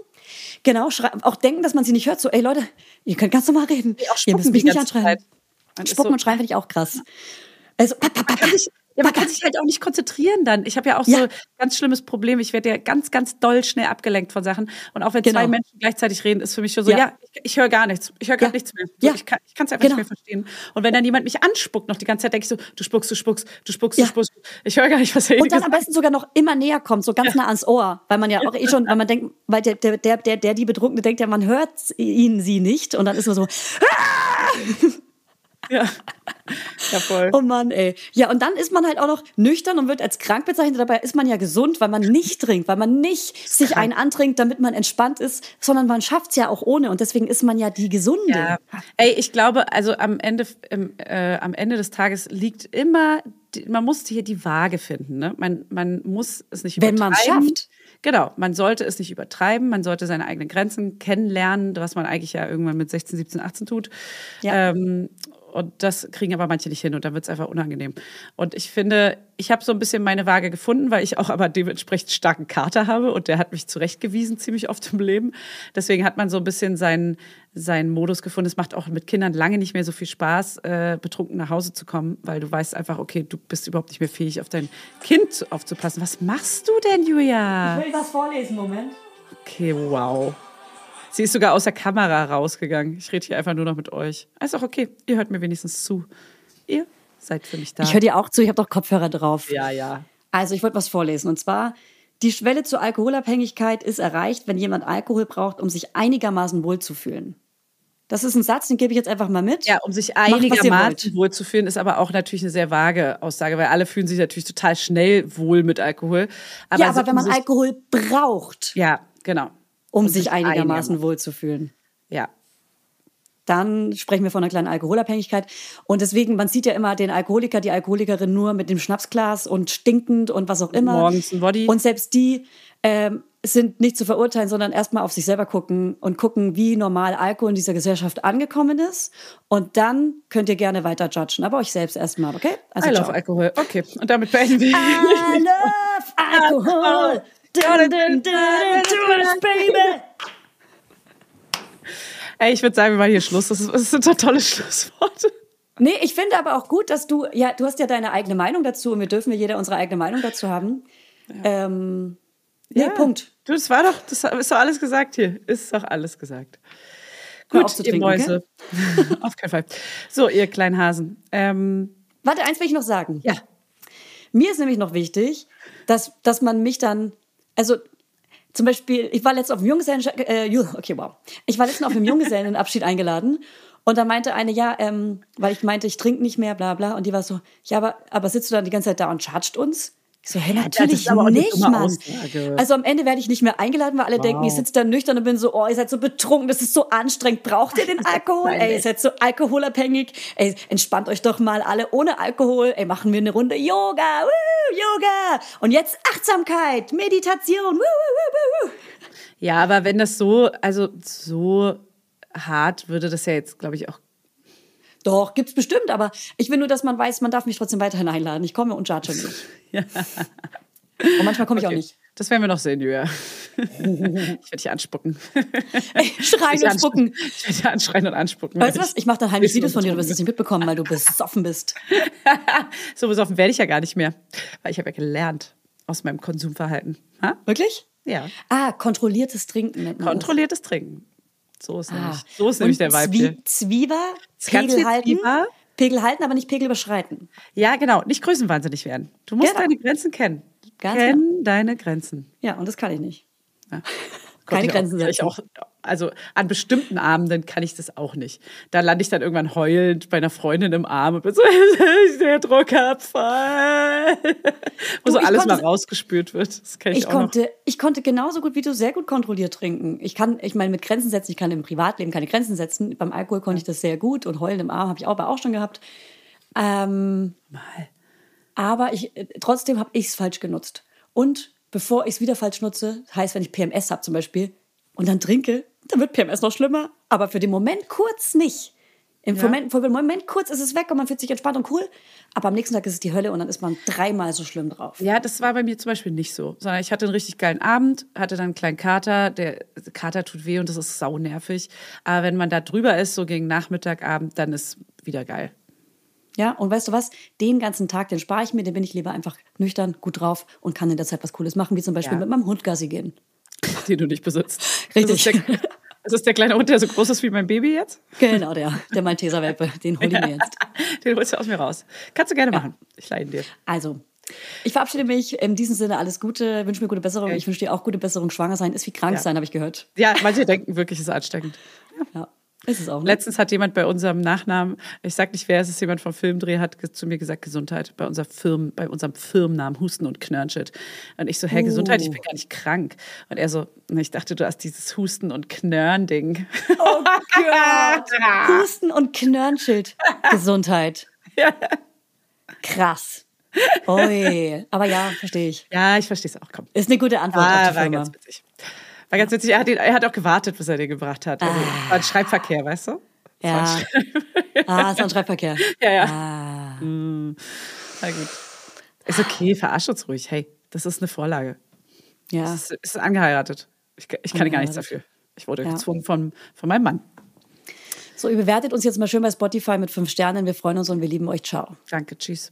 Genau, auch denken, dass man sie nicht hört. So, ey Leute, ihr könnt ganz normal reden. Ihr müsst mich nicht anschreien. Spucken so und schreien finde ich auch krass. Also, man kann sich, ja, man kann sich halt auch nicht konzentrieren dann. Ich habe ja auch ja. so ganz schlimmes Problem. Ich werde ja ganz, ganz doll schnell abgelenkt von Sachen. Und auch wenn genau. zwei Menschen gleichzeitig reden, ist für mich schon so, ja, ja ich, ich höre gar nichts. Ich höre gar ja. nichts mehr. So, ich kann es einfach genau. nicht mehr verstehen. Und wenn dann jemand mich anspuckt noch die ganze Zeit, denke ich so, du spuckst, du spuckst, du spuckst, du spuckst. Ich höre gar nicht, was er Und dann am besten sogar noch immer näher kommt, so ganz nah ans Ohr. Weil man ja auch eh schon, weil man denkt, weil der, der, der, der, der die Betrunkene denkt ja, man hört ihn, sie nicht. Und dann ist man so, ah! Ja. Ja, voll. Oh Mann, ey. Ja, und dann ist man halt auch noch nüchtern und wird als krank bezeichnet. Dabei ist man ja gesund, weil man nicht trinkt, weil man nicht sich krank. einen antrinkt, damit man entspannt ist, sondern man schafft es ja auch ohne. Und deswegen ist man ja die Gesunde. Ja. Ey, ich glaube, also am Ende, äh, am Ende des Tages liegt immer, man muss hier die Waage finden. Ne? Man, man muss es nicht übertreiben. Wenn man es schafft. Genau, man sollte es nicht übertreiben, man sollte seine eigenen Grenzen kennenlernen, was man eigentlich ja irgendwann mit 16, 17, 18 tut. Ja. Ähm, und das kriegen aber manche nicht hin und dann wird es einfach unangenehm. Und ich finde, ich habe so ein bisschen meine Waage gefunden, weil ich auch aber dementsprechend starken Kater habe und der hat mich zurechtgewiesen ziemlich oft im Leben. Deswegen hat man so ein bisschen seinen, seinen Modus gefunden. Es macht auch mit Kindern lange nicht mehr so viel Spaß, äh, betrunken nach Hause zu kommen, weil du weißt einfach, okay, du bist überhaupt nicht mehr fähig, auf dein Kind aufzupassen. Was machst du denn, Julia? Ich will was vorlesen, Moment. Okay, wow. Sie ist sogar aus der Kamera rausgegangen. Ich rede hier einfach nur noch mit euch. Ist auch okay. Ihr hört mir wenigstens zu. Ihr seid für mich da. Ich höre dir auch zu. Ich habe doch Kopfhörer drauf. Ja, ja. Also ich wollte was vorlesen. Und zwar, die Schwelle zur Alkoholabhängigkeit ist erreicht, wenn jemand Alkohol braucht, um sich einigermaßen wohlzufühlen. Das ist ein Satz, den gebe ich jetzt einfach mal mit. Ja, um sich einigermaßen wohlzufühlen, ist aber auch natürlich eine sehr vage Aussage, weil alle fühlen sich natürlich total schnell wohl mit Alkohol. Aber ja, aber wenn man Alkohol braucht. Ja, genau um, sich einigermaßen wohlzufühlen. Ja. Dann sprechen wir von einer kleinen Alkoholabhängigkeit. Und deswegen, man sieht ja immer den Alkoholiker, die Alkoholikerin nur mit dem Schnapsglas und stinkend und was auch immer. Morgens ein Body. Und selbst die ähm, sind nicht zu verurteilen, sondern erstmal auf sich selber gucken und gucken, wie normal Alkohol in dieser Gesellschaft angekommen ist. Und dann könnt ihr gerne weiter judgen, aber euch selbst erstmal, okay? Also, I love ciao. Alkohol. Okay, und damit beenden wir. I love Alkohol. Ey, ich würde sagen, wir machen hier Schluss. Das, ist, das sind doch tolle Schlussworte. Nee, ich finde aber auch gut, dass du, ja, du hast ja deine eigene Meinung dazu und wir dürfen ja jeder unsere eigene Meinung dazu haben. Ja. Ähm, nee, ja. Punkt. Du, das war doch, das ist doch alles gesagt hier. Ist doch alles gesagt. Gut, ihr Mäuse. Okay? Auf keinen Fall. So, ihr kleinen Hasen. Ähm, Warte, eins will ich noch sagen. Ja. Mir ist nämlich noch wichtig, dass, dass man mich dann also zum Beispiel, ich war letztens auf dem Junggesellen, äh, okay, wow. Ich war letztens auf einem Junggesellenabschied eingeladen und da meinte eine, ja, ähm, weil ich meinte, ich trinke nicht mehr, bla bla. Und die war so, ja, aber, aber sitzt du dann die ganze Zeit da und chargt uns? So, hey, natürlich ja, nicht, Mann. Aussage. Also am Ende werde ich nicht mehr eingeladen, weil alle wow. denken, ich sitze da nüchtern und bin so, oh, ihr seid so betrunken, das ist so anstrengend. Braucht ihr den Alkohol? Ey, ihr seid so alkoholabhängig. Ey, entspannt euch doch mal alle ohne Alkohol. Ey, machen wir eine Runde Yoga, woo, Yoga. Und jetzt Achtsamkeit, Meditation, woo, woo, Ja, aber wenn das so, also so hart würde das ja jetzt, glaube ich, auch doch, gibt's bestimmt, aber ich will nur, dass man weiß, man darf mich trotzdem weiterhin einladen. Ich komme und judge nicht. ja. Und manchmal komme ich okay. auch nicht. Das werden wir noch sehen, Julia. ich werde dich anspucken. Ey, schreien und spucken. Ich werde dich anschreien und anspucken. Weißt du was? Ich mache dann heimlich Videos von dir, du wirst es nicht mitbekommen, weil du besoffen bist. so besoffen werde ich ja gar nicht mehr. Weil ich habe ja gelernt aus meinem Konsumverhalten. Ha? Wirklich? Ja. Ah, kontrolliertes Trinken. Kontrolliertes Trinken. So ist, ah. nämlich, so ist nämlich der Vibe. Zwieber, Pegel halten. Zwieber. Pegel halten, aber nicht Pegel überschreiten. Ja, genau. Nicht größenwahnsinnig werden. Du musst genau. deine Grenzen kennen. Ganz Kenn genau. deine Grenzen. Ja, und das kann ich nicht. Ja. Keine Grenzen setzen. Auch, also an bestimmten Abenden kann ich das auch nicht. Da lande ich dann irgendwann heulend bei einer Freundin im Arm und bin so, der Druckabfall. Wo so alles mal rausgespült wird. Das ich, ich konnte, noch. ich konnte genauso gut wie du sehr gut kontrolliert trinken. Ich kann, ich meine, mit Grenzen setzen, ich kann im Privatleben keine Grenzen setzen. Beim Alkohol konnte ich das sehr gut und heulen im Arm habe ich auch, aber auch schon gehabt. Ähm, mal. Aber ich, äh, trotzdem habe ich es falsch genutzt. Und bevor ich es wieder falsch nutze, heißt, wenn ich PMS habe zum Beispiel und dann trinke, dann wird PMS noch schlimmer. Aber für den Moment kurz nicht. Im ja. Moment, für den Moment kurz ist es weg und man fühlt sich entspannt und cool. Aber am nächsten Tag ist es die Hölle und dann ist man dreimal so schlimm drauf. Ja, das war bei mir zum Beispiel nicht so. Sondern ich hatte einen richtig geilen Abend, hatte dann einen kleinen Kater. Der Kater tut weh und das ist saunervig. Aber wenn man da drüber ist, so gegen Nachmittag, Abend, dann ist wieder geil. Ja, und weißt du was? Den ganzen Tag, den spare ich mir, den bin ich lieber einfach nüchtern, gut drauf und kann in der Zeit was Cooles machen, wie zum Beispiel ja. mit meinem Hund Gassi gehen. Den du nicht besitzt. Richtig. Das ist, der, das ist der kleine Hund, der so groß ist wie mein Baby jetzt? Genau, der, der Malteser-Welpe. Den hol ich mir jetzt. Den holst du aus mir raus. Kannst du gerne ja. machen. Ich leide dir. Also, ich verabschiede mich. In diesem Sinne alles Gute, wünsche mir gute Besserung. Ich wünsche dir auch gute Besserung. Schwanger sein ist wie krank ja. sein, habe ich gehört. Ja, manche denken wirklich, es ist ansteckend. Ja. Ist es auch. Ne? Letztens hat jemand bei unserem Nachnamen, ich sag nicht wer, es ist jemand vom Filmdreh, hat zu mir gesagt, Gesundheit, bei, unser Firmen, bei unserem Firmennamen, Husten und Knörnshit. Und ich so, Herr, uh. Gesundheit, ich bin gar nicht krank. Und er so, ich dachte, du hast dieses Husten- und Knörn-Ding. Oh Gott! Husten und Knörnschild. Gesundheit. Ja. Krass. Oi. Aber ja, verstehe ich. Ja, ich verstehe es auch. Komm. Ist eine gute Antwort ah, auf die Firma. Ganz witzig. War ganz witzig. Er hat, ihn, er hat auch gewartet, bis er den gebracht hat. Also, ah. War ein Schreibverkehr, weißt du? Ja. ah, es war ein Schreibverkehr. Ja, ja. Ah. Mm. Na gut. Ist okay, verarsch uns ruhig. Hey, das ist eine Vorlage. Ja. Es ist, ist, angeheiratet. Ich, ich kann gar nichts dafür. Ich wurde ja. gezwungen von, von meinem Mann. So, ihr bewertet uns jetzt mal schön bei Spotify mit fünf Sternen. Wir freuen uns und wir lieben euch. Ciao. Danke, tschüss.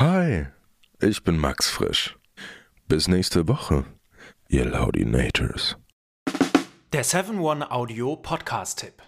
Hi, ich bin Max Frisch. Bis nächste Woche, ihr Laudinators. Der 7-One-Audio Podcast-Tipp.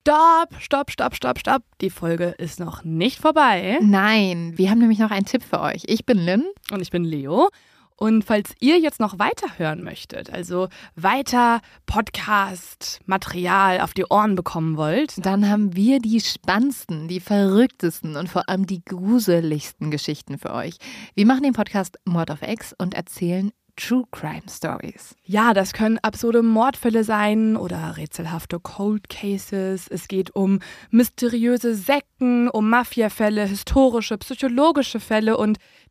Stopp, stopp, stopp, stopp, stopp. Die Folge ist noch nicht vorbei. Nein, wir haben nämlich noch einen Tipp für euch. Ich bin Lynn. Und ich bin Leo. Und falls ihr jetzt noch weiter hören möchtet, also weiter Podcast-Material auf die Ohren bekommen wollt, dann haben wir die spannendsten, die verrücktesten und vor allem die gruseligsten Geschichten für euch. Wir machen den Podcast Mord of X und erzählen True Crime Stories. Ja, das können absurde Mordfälle sein oder rätselhafte Cold Cases. Es geht um mysteriöse Sekten, um Mafiafälle, historische, psychologische Fälle und